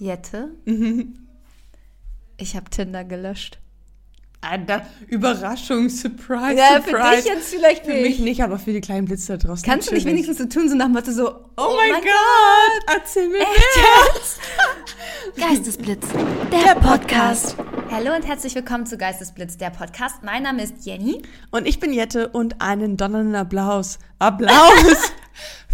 Jette, ich habe Tinder gelöscht. Alter, Überraschung, Surprise, Ja, für Surprise. dich jetzt vielleicht Für nicht. mich nicht, aber für die kleinen Blitze da draußen. Kannst du nicht wenigstens so tun, so nach dem Motto so, Oh, mein Gott, erzähl mir mehr. Geistesblitz, der Podcast. Hallo und herzlich willkommen zu Geistesblitz, der Podcast. Mein Name ist Jenny. Und ich bin Jette und einen donnernden Applaus. Applaus!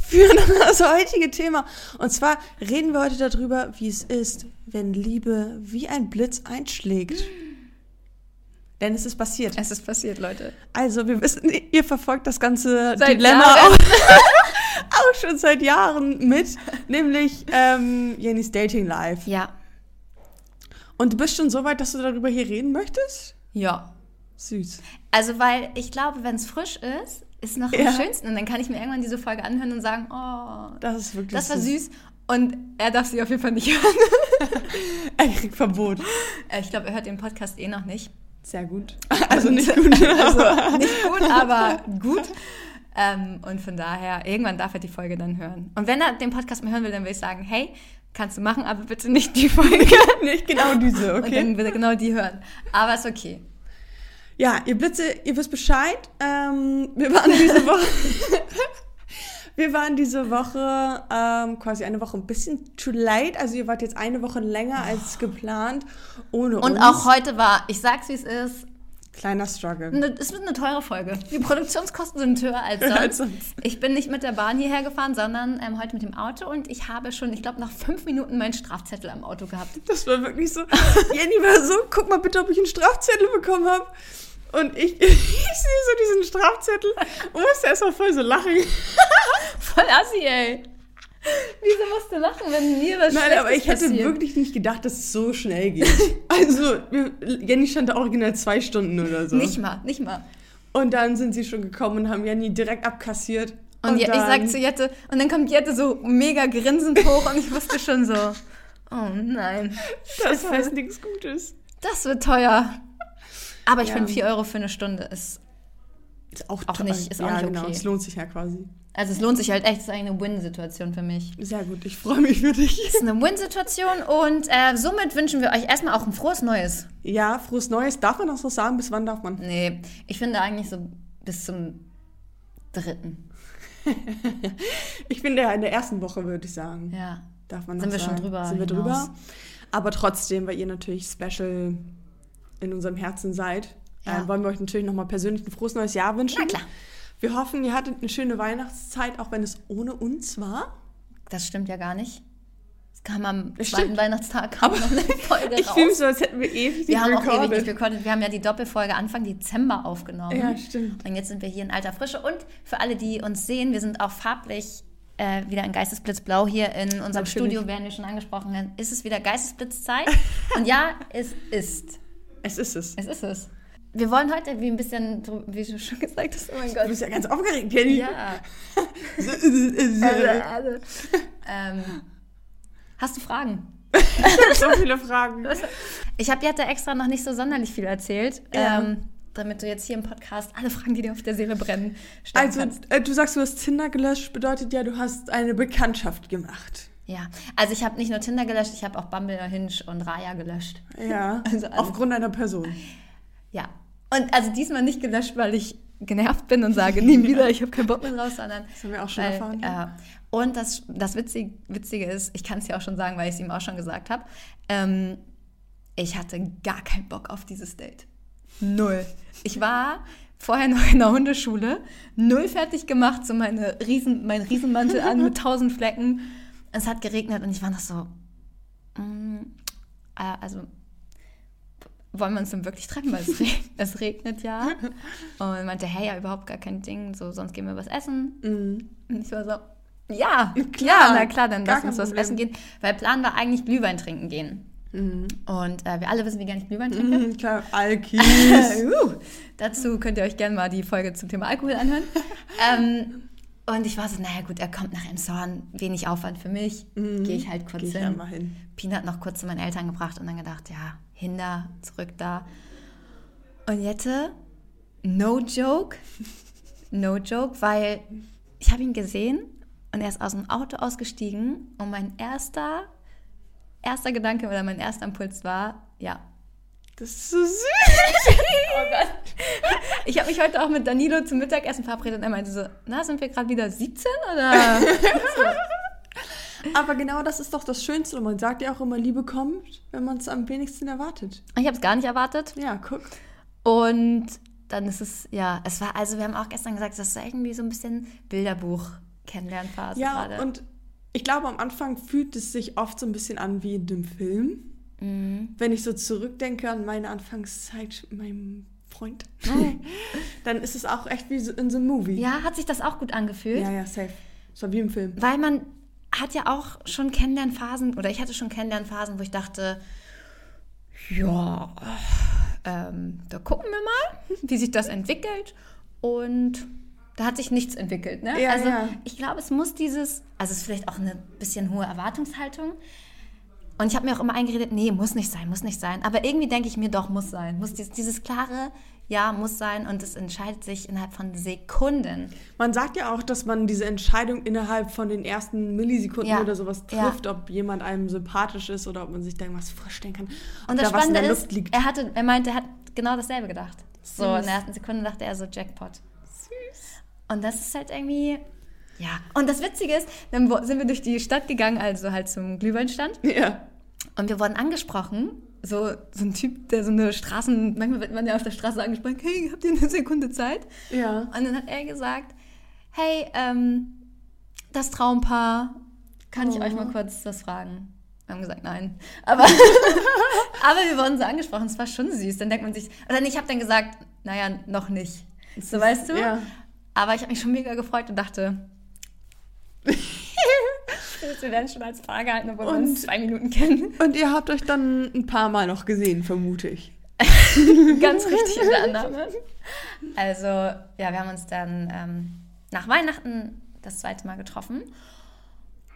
für das heutige Thema. Und zwar reden wir heute darüber, wie es ist, wenn Liebe wie ein Blitz einschlägt. Denn es ist passiert. Es ist passiert, Leute. Also, wir wissen, ihr verfolgt das ganze Seit Dilemma auch, auch schon seit Jahren mit, nämlich ähm, Jennys Dating Life. Ja. Und du bist schon so weit, dass du darüber hier reden möchtest? Ja. Süß. Also, weil ich glaube, wenn es frisch ist, ist noch Ja. am schönsten. Und dann kann ich mir irgendwann diese Folge anhören und sagen, oh, Das ist wirklich das war süß. Und er darf sie auf jeden Fall nicht hören. Er kriegt Verbot. Äh, Ich glaube, er hört den Podcast eh noch nicht. Sehr gut. Also nicht gut. Also nicht gut, aber gut. Ähm, und von daher, irgendwann darf er die Folge dann hören. Und wenn er den Podcast mal hören will, dann will ich sagen, hey, kannst du machen, aber bitte nicht die Folge. nicht genau diese, Und okay? dann will er genau die hören. Aber ist okay. Ja, ihr Blitze, ihr wisst Bescheid. Ähm, wir waren diese Woche. wir waren diese Woche ähm, quasi eine Woche ein bisschen too late. Also ihr wart jetzt eine Woche länger als geplant. Ohne Und uns. auch heute war, ich sag's wie es ist, Kleiner Struggle. eine, es wird eine teure Folge. Die Produktionskosten sind höher als Als sonst. sonst. Ich bin nicht mit der Bahn hierher gefahren, sondern ähm, heute mit dem Auto und ich habe schon, ich glaube, nach fünf Minuten meinen Strafzettel am Auto gehabt. Das war wirklich so. Jenny war so, guck mal bitte, ob ich einen Strafzettel bekommen habe. Und ich, ich sehe so diesen Strafzettel und musste erstmal voll so lachen. Voll assi, ey. Wieso musst du lachen, wenn mir was Nein, aber ich hätte passiert? wirklich nicht gedacht, dass es so schnell geht. Also, Jenny stand da original zwei Stunden oder so. Nicht mal, nicht mal. Und dann sind sie schon gekommen und haben Jenny direkt abkassiert. Und, ja, ich sag zu Jette, und dann kommt Jette so mega grinsend hoch und ich wusste schon so, oh nein, das heißt nichts Gutes. das wird teuer. Aber ich Ja. finde 4 Euro für eine Stunde ist, Ist auch, Auch nicht- ist auch ja, nicht genau. okay. Es lohnt sich ja quasi. also es lohnt sich halt echt, es ist eigentlich eine Win-Situation für mich. Sehr gut, ich freue mich für dich. Es ist eine Win-Situation und äh, somit wünschen wir euch erstmal auch ein frohes Neues. Ja, frohes Neues. Darf man das so sagen? Bis wann darf man? Nee, ich finde eigentlich so bis zum dritten. Ich finde ja in der ersten Woche, würde ich sagen. Ja. Darf man Sind wir schon sagen. drüber Sind wir hinaus. drüber. Aber trotzdem, weil ihr natürlich special in unserem Herzen seid, Ja. äh, wollen wir euch natürlich nochmal persönlich ein frohes neues Jahr wünschen. Na klar. Wir hoffen, ihr hattet eine schöne Weihnachtszeit, auch wenn es ohne uns war. Das stimmt ja gar nicht. Es kam am Das zweiten stimmt. Weihnachtstag kam noch eine Folge Ich fühle mich so, als hätten wir ewig Wir haben auch recorded. ewig nicht recorded. Wir haben ja die Doppelfolge Anfang Dezember aufgenommen. Ja, stimmt. Und jetzt sind wir hier in alter Frische. Und für alle, die uns sehen, wir sind auch farblich äh, wieder in Geistesblitzblau hier in unserem Natürlich. Studio, werden wir schon angesprochen. haben. Ist es wieder Geistesblitzzeit? Und ja, es ist. Es ist es. Es ist es. Wir wollen heute wie ein bisschen, wie du schon gesagt hast, oh mein Du Gott. bist ja ganz aufgeregt, Jenny. Ja. ähm, hast du Fragen? Ich habe so viele Fragen. Ich habe Jette extra noch nicht so sonderlich viel erzählt, Ja. ähm, damit du jetzt hier im Podcast alle Fragen, die dir auf der Seele brennen, stellen Also, kannst. äh, du sagst, du hast Tinder gelöscht, bedeutet ja, du hast eine Bekanntschaft gemacht. Ja, also ich habe nicht nur Tinder gelöscht, ich habe auch Bumble, Hinge und Raya gelöscht. Ja, Also alles. aufgrund einer Person. Ja, und also diesmal nicht gelöscht, weil ich genervt bin und sage, nie wieder, ich habe keinen Bock mehr drauf, sondern Das haben wir auch schon weil, erfahren. ja. Und das, das Witzige, Witzige ist, ich kann es ja auch schon sagen, weil ich es ihm auch schon gesagt habe, ähm, ich hatte gar keinen Bock auf dieses Date. Null. Ich war vorher noch in der Hundeschule, null fertig gemacht, so meine Riesen, mein Riesenmantel an mit tausend Flecken. Es hat geregnet und ich war noch so, mm, äh, also wollen wir uns denn wirklich treffen, weil es, reg es regnet ja. Und meinte, hey, ja, überhaupt gar kein Ding, so sonst gehen wir was essen. Mhm. Und ich war so, ja, Klar, ja, na klar, dann lass uns was Problem. essen gehen. Weil Plan war eigentlich Glühwein trinken gehen. Mhm. Und äh, wir alle wissen, wie gerne ich Glühwein trinke. Mhm, klar, Alkis. uh, dazu könnt ihr euch gerne mal die Folge zum Thema Alkohol anhören. ähm, und ich war so, naja gut, er kommt nach Emshorn, wenig Aufwand für mich, gehe ich halt kurz Geh ich hin. einmal hin. Peanut noch kurz zu meinen Eltern gebracht und dann gedacht, ja, hinder, zurück da. Und Jette, no joke, no joke, weil ich habe ihn gesehen und er ist aus dem Auto ausgestiegen und mein erster erster Gedanke oder mein erster Impuls war, ja. Das ist so süß. Oh Gott. Ich habe mich heute auch mit Danilo zum Mittagessen verabredet und er meinte so, na, sind wir gerade wieder 17 oder? Aber genau das ist doch das Schönste. Und man sagt ja auch immer, Liebe kommt, wenn man es am wenigsten erwartet. Ich habe es gar nicht erwartet. Ja, guck. Und dann ist es, ja, es war, also wir haben auch gestern gesagt, das ist irgendwie so ein bisschen Bilderbuch-Kennenlernphase Ja, gerade. und ich glaube, am Anfang fühlt es sich oft so ein bisschen an wie in dem Film. Mhm. Wenn ich so zurückdenke an meine Anfangszeit mit meinem Freund, dann ist es auch echt wie in so einem Movie. Ja, hat sich das auch gut angefühlt? ja, ja, safe. Es war wie im Film. Weil man hat ja auch schon Kennenlernphasen, oder ich hatte schon Kennenlernphasen, wo ich dachte, ja, ähm, da gucken wir mal, wie sich das entwickelt. Und da hat sich nichts entwickelt. Ne? Ja, also ja. ich glaube, es muss dieses, also es ist vielleicht auch eine bisschen hohe Erwartungshaltung. Und ich habe mir auch immer eingeredet, nee, muss nicht sein, muss nicht sein. Aber irgendwie denke ich mir doch, muss sein. Muss dieses, dieses klare, ja, muss sein. Und es entscheidet sich innerhalb von Sekunden. Man sagt ja auch, dass man diese Entscheidung innerhalb von den ersten Millisekunden Ja. oder sowas Ja. trifft, ob jemand einem sympathisch ist oder ob man sich da irgendwas vorstellen kann. Und das da was in Spannende der ist, er, hatte, er meinte, er hat genau dasselbe gedacht. So, Süß. in der ersten Sekunde dachte er so, Jackpot. Und das ist halt irgendwie, ja. Und das Witzige ist, dann sind wir durch die Stadt gegangen, also halt zum Glühweinstand. Ja. Und wir wurden angesprochen. So, so ein Typ, der so eine Straßen, manchmal wird man ja auf der Straße angesprochen, hey, habt ihr eine Sekunde Zeit? Ja. Und dann hat er gesagt, hey, ähm, das Traumpaar, kann ich Oh. euch mal kurz was fragen? Wir haben gesagt, nein. Aber, aber wir wurden so angesprochen, es war schon süß. Dann denkt man sich, oder ich habe dann gesagt, naja, noch nicht. So weißt du? Ja. Aber ich habe mich schon mega gefreut und dachte, wir werden schon als Paar gehalten, obwohl wir Und- uns zwei Minuten kennen. Und ihr habt euch dann ein paar Mal noch gesehen, vermute ich. Ganz richtig in der Annahme. Also, ja, wir haben uns dann ähm, nach Weihnachten das zweite Mal getroffen.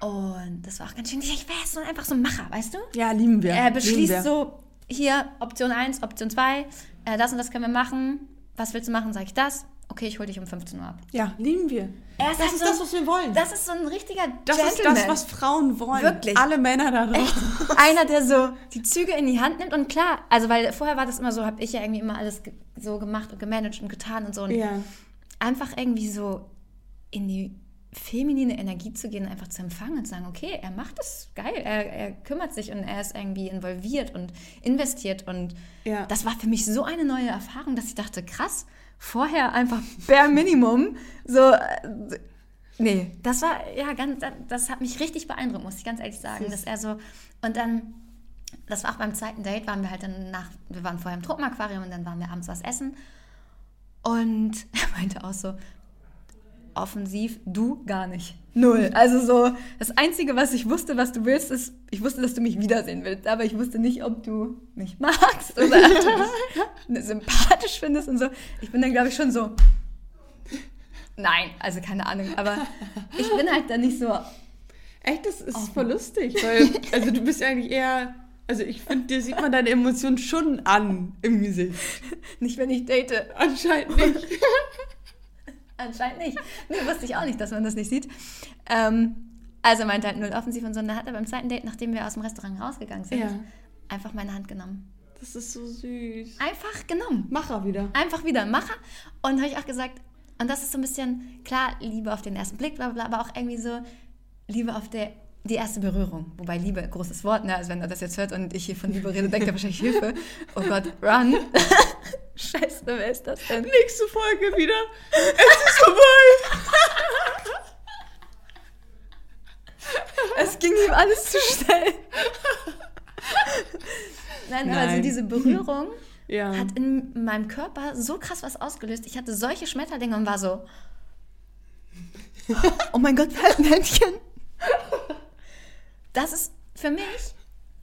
Und das war auch ganz schön. Ich wäre so einfach so ein Macher, weißt du? Ja, lieben wir. Er beschließt wir. so, hier, Option 1, Option 2, äh, das und das können wir machen. Was willst du machen? Sag ich das. Okay, ich hole dich um 15 Uhr ab. Ja, lieben wir. Er ist das halt ist so- das, was wir wollen. Das ist so ein richtiger Das ist Gentleman. das, was Frauen wollen. Wirklich. Alle Männer da drauf. Echt? Einer, der so die Züge in die Hand nimmt und klar, also weil vorher war das immer so, habe ich ja irgendwie immer alles so gemacht und gemanagt und getan und so und Ja. einfach irgendwie so in die feminine Energie zu gehen, einfach zu empfangen und zu sagen, okay, er macht das geil, er, er kümmert sich und er ist irgendwie involviert und investiert. Und Ja. das war für mich so eine neue Erfahrung, dass ich dachte, krass, vorher einfach bare Minimum, so, äh, nee, das war, ja, ganz, das hat mich richtig beeindruckt, muss ich ganz ehrlich sagen, dass er so, und dann, das war auch beim zweiten Date, waren wir halt dann nach, wir waren vorher im Tropenaquarium und dann waren wir abends was essen. Und er meinte auch so, offensiv, du gar nicht. Null. Also so, das Einzige, was ich wusste, was du willst, ist, ich wusste, dass du mich wiedersehen willst, aber ich wusste nicht, ob du mich magst oder ob du mich sympathisch findest und so. Ich bin dann, glaube ich, schon so, nein, also keine Ahnung, aber ich bin halt dann nicht so, Echt, das ist Offen. voll lustig, weil, also du bist eigentlich eher, also ich finde, dir sieht man deine Emotionen schon an im Gesicht. nicht wenn ich date. Anscheinend nicht. Anscheinend nicht. Nee, wusste ich auch nicht, dass man das nicht sieht. Ähm, also meinte halt null offensiv und so. Und dann hat er beim zweiten Date, nachdem wir aus dem Restaurant rausgegangen sind, Ja. einfach meine Hand genommen. Das ist so süß. Einfach genommen. Macher wieder. Einfach wieder Macher. Und habe ich auch gesagt, und das ist so ein bisschen, klar, Liebe auf den ersten Blick, bla bla, bla, aber auch irgendwie so Liebe auf der, die erste Berührung. Wobei Liebe, großes Wort, ne? Also wenn er das jetzt hört und ich hier von Liebe rede, denkt er wahrscheinlich Hilfe. Oh Gott, run. Scheiße, wer ist das denn? Nächste Folge wieder. Es ist vorbei. Es ging ihm alles zu schnell. Nein, also Nein. diese Berührung Ja. hat in meinem Körper so krass was ausgelöst. Ich hatte solche Schmetterlinge und war so, oh mein Gott, halt ein Händchen. Das ist für mich,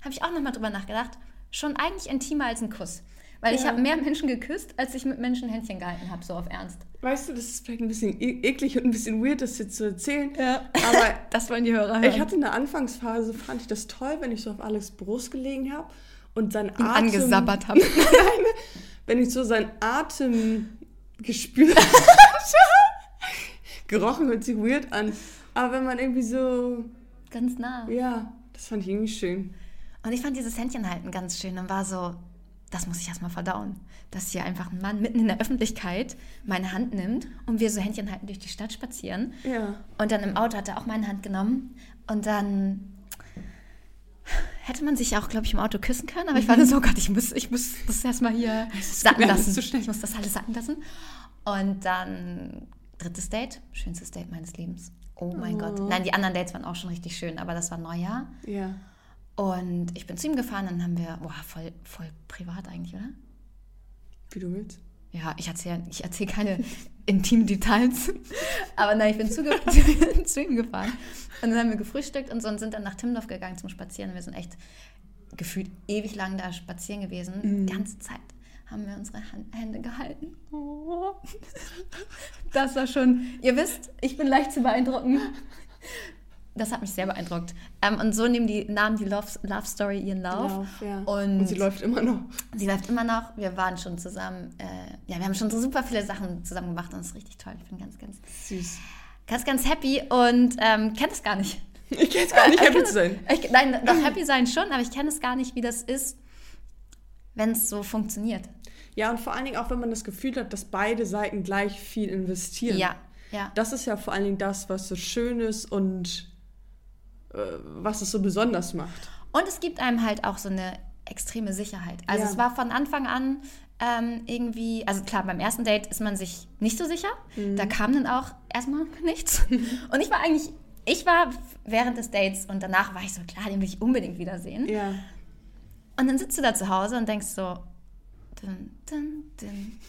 habe ich auch nochmal drüber nachgedacht, schon eigentlich intimer als ein Kuss. Weil ich Ja. habe mehr Menschen geküsst, als ich mit Menschen Händchen gehalten habe, so auf Ernst. Weißt du, das ist vielleicht ein bisschen e eklig und ein bisschen weird, das jetzt zu erzählen. Ja. Aber Das wollen die Hörer hören. ich hatte eine Anfangsphase, fand ich das toll, wenn ich so auf Alex Brust gelegen habe und sein Atem... angesabbert habe. wenn ich so seinen Atem gespürt habe. Gerochen hört sich weird an. Aber wenn man irgendwie so, Ganz nah. ja, das fand ich irgendwie schön. Und ich fand dieses Händchenhalten ganz schön und war so, das muss ich erstmal verdauen. Dass hier einfach ein Mann mitten in der Öffentlichkeit meine Hand nimmt und wir so Händchen halten durch die Stadt spazieren. Ja. Und dann im Auto hat er auch meine Hand genommen. Und dann hätte man sich auch, glaube ich, im Auto küssen können. Aber ich war dann so, oh Gott, ich muss, ich muss das erstmal hier sacken lassen. Ich muss das alles sacken lassen. Und dann drittes Date, schönstes Date meines Lebens. Oh mein Gott. Nein, die anderen Dates waren auch schon richtig schön, aber das war Neujahr. Ja. Und ich bin zu ihm gefahren, dann haben wir, boah, voll, voll privat eigentlich, oder? Wie du willst. Ja, ich erzähle ich erzähl keine intimen Details. Aber nein, ich bin zu, zu ihm gefahren. Und dann haben wir gefrühstückt und so und sind dann nach Timdorf gegangen zum Spazieren. Wir sind echt gefühlt ewig lang da spazieren gewesen. Die ganze Zeit haben wir unsere Hand, Hände gehalten. Oh. Das war schon, ihr wisst, ich bin leicht zu beeindrucken. Das hat mich sehr beeindruckt. Ähm, und so nehmen die, nahm die Love, Love Story ihren Lauf. Lauf, ja. Und, Und sie läuft immer noch. Sie läuft immer noch. Wir waren schon zusammen. Äh, ja, wir haben schon so super viele Sachen zusammen gemacht und es ist richtig toll. Ich bin ganz, ganz, Süß. ganz, ganz happy und ähm, kenne es gar nicht. Ich kann jetzt gar nicht Ich happy zu sein. Ich, nein, doch happy sein schon, aber ich kenne es gar nicht, wie das ist, wenn es so funktioniert. Ja, und vor allen Dingen auch, wenn man das Gefühl hat, dass beide Seiten gleich viel investieren. Ja, ja. Das ist ja vor allen Dingen das, was so schön ist und äh, was es so besonders macht. Und es gibt einem halt auch so eine extreme Sicherheit. Also Ja. es war von Anfang an ähm, irgendwie, also klar, beim ersten Date ist man sich nicht so sicher. Mhm. Da kam dann auch erstmal nichts. Und ich war eigentlich, ich war während des Dates und danach war ich so, klar, den will ich unbedingt wiedersehen. Ja. Und dann sitzt du da zu Hause und denkst so, dun, dun, dun,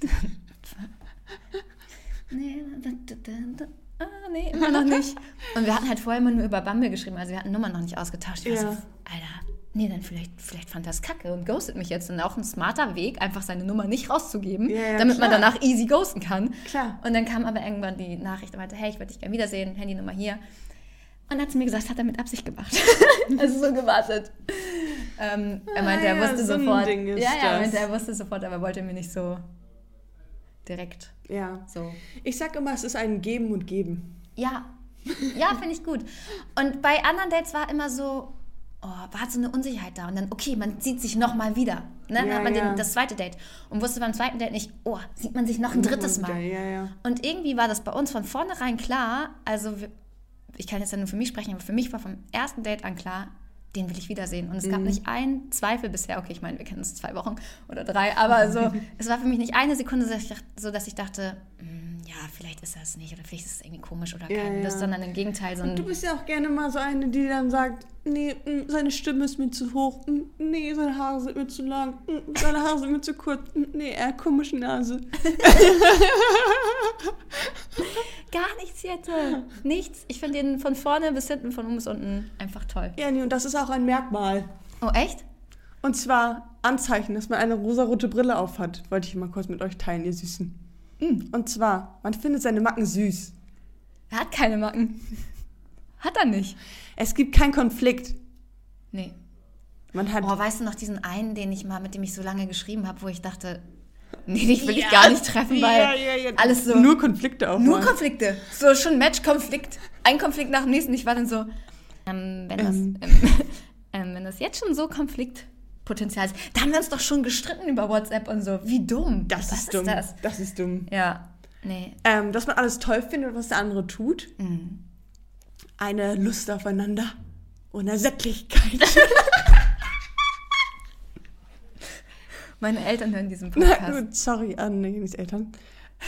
Ah, nee, immer noch nicht. Und wir hatten halt vorher immer nur über Bumble geschrieben, also wir hatten Nummern noch nicht ausgetauscht. Ich war Ja. so, Alter, nee, dann vielleicht, vielleicht fand er es kacke und ghostet mich jetzt. Und auch ein smarter Weg, einfach seine Nummer nicht rauszugeben, Ja, ja, damit man klar. danach easy ghosten kann. Klar. Und dann kam aber irgendwann die Nachricht und meinte, hey, ich würde dich gerne wiedersehen, Handynummer hier. Und hat sie mir gesagt, hat er mit Absicht gemacht. also so gewartet. Ähm, er meinte, er Ah, ja, wusste so ein sofort. Ding ist ja, ja, er das. meinte, er wusste sofort, aber wollte mir nicht so direkt Ja. so. Ich sag immer, es ist ein Geben und Geben. Ja, ja, finde ich gut. Und bei anderen Dates war immer so, oh, war so eine Unsicherheit da. Und dann, okay, man sieht sich nochmal wieder. Ne? Dann Ja, hat man ja. den, das zweite Date. Und wusste beim zweiten Date nicht, oh, sieht man sich noch ein drittes Mal. Ja. Und irgendwie war das bei uns von vornherein klar, also ich kann jetzt ja nur für mich sprechen, aber für mich war vom ersten Date an klar, den will ich wiedersehen. Und es Mhm. gab nicht einen Zweifel bisher, okay, ich meine, wir kennen uns zwei Wochen oder drei, aber so, es war für mich nicht eine Sekunde so, dass ich dachte- "Hm, ja, vielleicht ist das nicht oder vielleicht ist es irgendwie komisch oder keine ja. Lust, sondern im Gegenteil so ein, Du bist ja auch gerne mal so eine, die dann sagt, nee, mm, seine Stimme ist mir zu hoch, mm, nee, seine Haare sind mir zu lang, mm, seine Haare sind mir zu kurz, nee, er hat komische Nase. gar nichts jetzt. Nichts. Ich finde den von vorne bis hinten, von oben bis unten einfach toll. Ja, nee, und das ist auch ein Merkmal. Oh, echt? Und zwar Anzeichen, dass man eine rosarote Brille aufhat. Wollte ich mal kurz mit euch teilen, ihr Süßen. Mm, Und zwar, man findet seine Macken süß. Er hat keine Macken. Hat er nicht. Es gibt keinen Konflikt. Nee. Man hat. Oh, weißt du noch diesen einen, den ich mal, mit dem ich so lange geschrieben habe, wo ich dachte, nee, dich will ich Ja. gar nicht treffen, weil Ja, ja, ja. alles so. Nur Konflikte auch. Nur. Konflikte. So schon Match-Konflikt. Ein Konflikt nach dem nächsten. Ich war dann so, ähm, wenn, das, Ähm. ähm, ähm, wenn das jetzt schon so Konfliktpotenzial ist, da haben wir uns doch schon gestritten über WhatsApp und so. Wie dumm. Das Was ist dumm. das? Das ist dumm. Ja. Nee. Ähm, dass man alles toll findet, was der andere tut. Mhm. Eine Lust aufeinander. Unersättlichkeit. Meine Eltern hören diesen Na Podcast. gut, sorry an Nenis Eltern.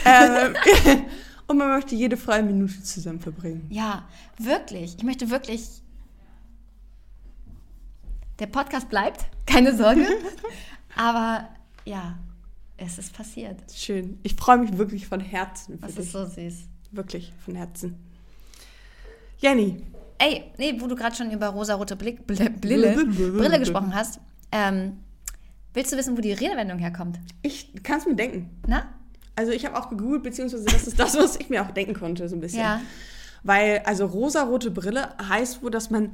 Ähm, und man möchte jede freie Minute zusammen verbringen. Ja, wirklich. Ich möchte wirklich. Der Podcast bleibt, keine Sorge. Aber ja, es ist passiert. Schön. Ich freue mich wirklich von Herzen für Das ist so süß. Wirklich von Herzen. Jenny. Ey, nee, wo du gerade schon über rosarote Blick, Bl Brille, Brille gesprochen hast, ähm, willst du wissen, wo die Redewendung herkommt? Ich kann es mir denken. Na? Also ich habe auch gegoogelt, beziehungsweise das ist das, was ich mir auch denken konnte, so ein bisschen. Ja. Weil, also rosarote Brille heißt wohl, dass man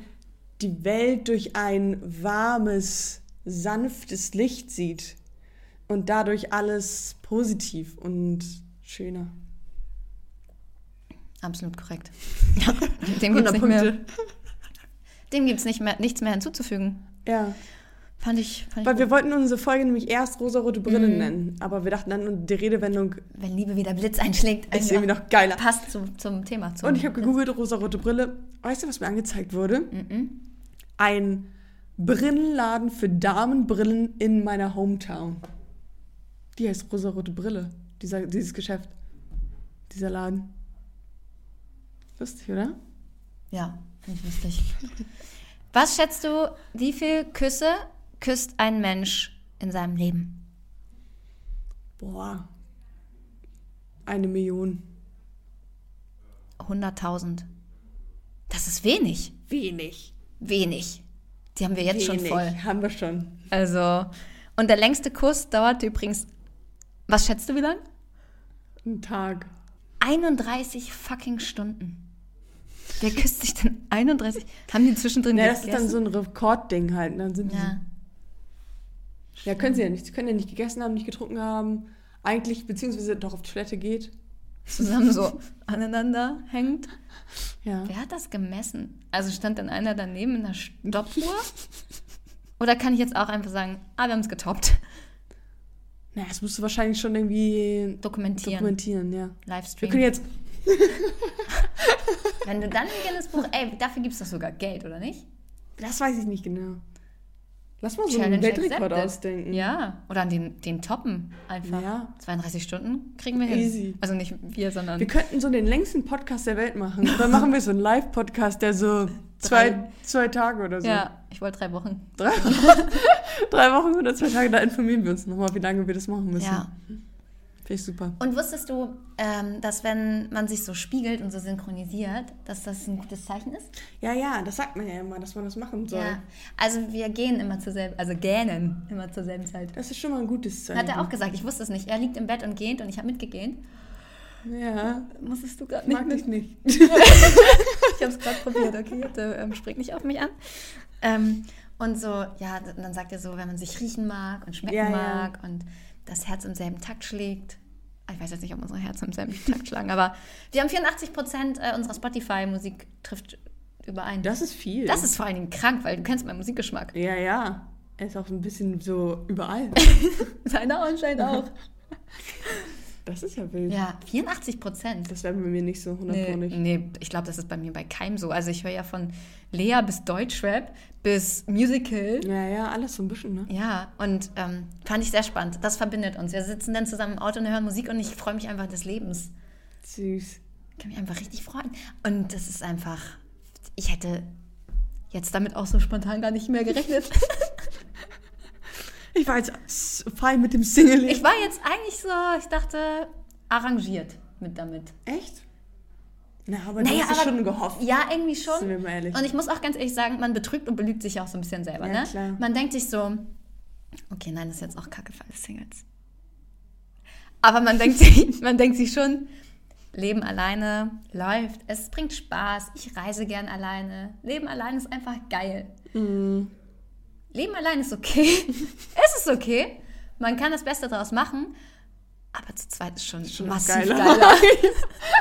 die Welt durch ein warmes, sanftes Licht sieht. Und dadurch alles positiv und schöner. Absolut korrekt. Dem gibt es 100 nicht mehr, dem gibt's nicht mehr, nichts mehr hinzuzufügen. Ja. Fand ich, fand ich Weil gut. wir wollten unsere Folge nämlich erst rosarote Brille Mhm. nennen. Aber wir dachten dann, die Redewendung Wenn Liebe wieder Blitz einschlägt, ist irgendwie noch geiler. passt zum, zum Thema. Zum Und ich habe gegoogelt, rosarote Brille. Weißt du, was mir angezeigt wurde? Mhm. Ein Brillenladen für Damenbrillen in meiner Hometown. Die heißt rosarote Brille. Dieser, dieses Geschäft. Dieser Laden. Lustig, oder? Ja, finde ich lustig. Was schätzt du, wie viele Küsse küsst ein Mensch in seinem Leben? Boah. Eine Million. 100.000. Das ist wenig. Wenig. Wenig. Die haben wir jetzt schon Wenig. voll. Haben wir schon. Also, und der längste Kuss dauerte übrigens, was schätzt du, wie lang? Ein Tag. 31 fucking Stunden. Wer küsst sich denn 31? Haben die zwischendrin Ja, das ist dann so ein Rekordding halt. ne? Dann sind die Ja. Ja, können sie ja nicht. Sie können ja nicht gegessen haben, nicht getrunken haben. Eigentlich, beziehungsweise doch auf Toilette geht. Zusammen so aneinander hängt. Ja. Wer hat das gemessen? Also stand dann einer daneben in einer Stoppuhr? Oder kann ich jetzt auch einfach sagen, ah, wir haben es getoppt? Na, das musst du wahrscheinlich schon irgendwie Dokumentieren. dokumentieren, ja. Wir Livestream. können jetzt. Wenn du dann ein Guinness-Buch, ey, dafür gibt es doch sogar Geld, oder nicht? Das weiß ich nicht genau. Lass mal so Challenge einen Weltrekord accepted. ausdenken. Ja, oder an den, den toppen einfach. Ja. 32 Stunden kriegen wir hin. Easy. Also nicht wir, sondern Wir könnten so den längsten Podcast der Welt machen. Oder machen wir so einen Live-Podcast, der so zwei, zwei Tage oder so. Ja, ich wollte drei Wochen. Drei, drei Wochen oder zwei Tage, da informieren wir uns nochmal, wie lange wir das machen müssen. Ja. Finde ich super. Und wusstest du, ähm, dass wenn man sich so spiegelt und so synchronisiert, dass das ein gutes Zeichen ist? Ja, ja, das sagt man ja immer, dass man das machen soll. Ja. Also wir gehen immer zur selben, also gähnen immer zur selben Zeit. Das ist schon mal ein gutes Zeichen. Hat er auch gesagt, ich wusste es nicht. Er liegt im Bett und gähnt und ich habe mitgegähnt. Ja, Musstest du gerade mag ich nicht. Ich habe es gerade probiert, okay, der ähm, springt nicht auf mich an. Ähm, und so, ja, dann sagt er so, wenn man sich riechen mag und schmecken Ja, ja. mag und das Herz im selben Takt schlägt. Ich weiß jetzt nicht, ob unsere Herzen im selben Takt schlagen, aber wir haben 84 Prozent äh, unserer Spotify-Musik trifft überein. Das ist viel. Das ist vor allen Dingen krank, weil du kennst meinen Musikgeschmack. Ja, ja. Er ist auch ein bisschen so überall. Seiner anscheinend auch. Das ist ja wild. Ja, 84 Prozent. Das wäre bei mir nicht so 100 Nee, nicht. nee, ich glaube, das ist bei mir bei keinem so. Also ich höre ja von Lea bis Deutschrap bis Musical. Ja, ja, alles so ein bisschen, ne? Ja, und ähm, fand ich sehr spannend. Das verbindet uns. Wir sitzen dann zusammen im Auto und hören Musik und ich freue mich einfach des Lebens. Süß. Ich kann mich einfach richtig freuen. Und das ist einfach, ich hätte jetzt damit auch so spontan gar nicht mehr gerechnet. Ich war jetzt fein mit dem Single. Ich war jetzt eigentlich so, ich dachte, arrangiert mit damit. Echt? Na, aber du hast es schon gehofft. Ja, irgendwie schon. Sind wir mal ehrlich. Und ich muss auch ganz ehrlich sagen, man betrügt und belügt sich auch so ein bisschen selber. Ja, ne? klar. Man denkt sich so, okay, nein, das ist jetzt auch kacke für alle Singles. Aber man denkt sich, man denkt sich schon, Leben alleine läuft, es bringt Spaß, ich reise gern alleine. Leben alleine ist einfach geil. Mhm. Leben allein ist okay. es ist okay. Man kann das Beste daraus machen. Aber zu zweit ist schon, Schon massiv geiler. geiler.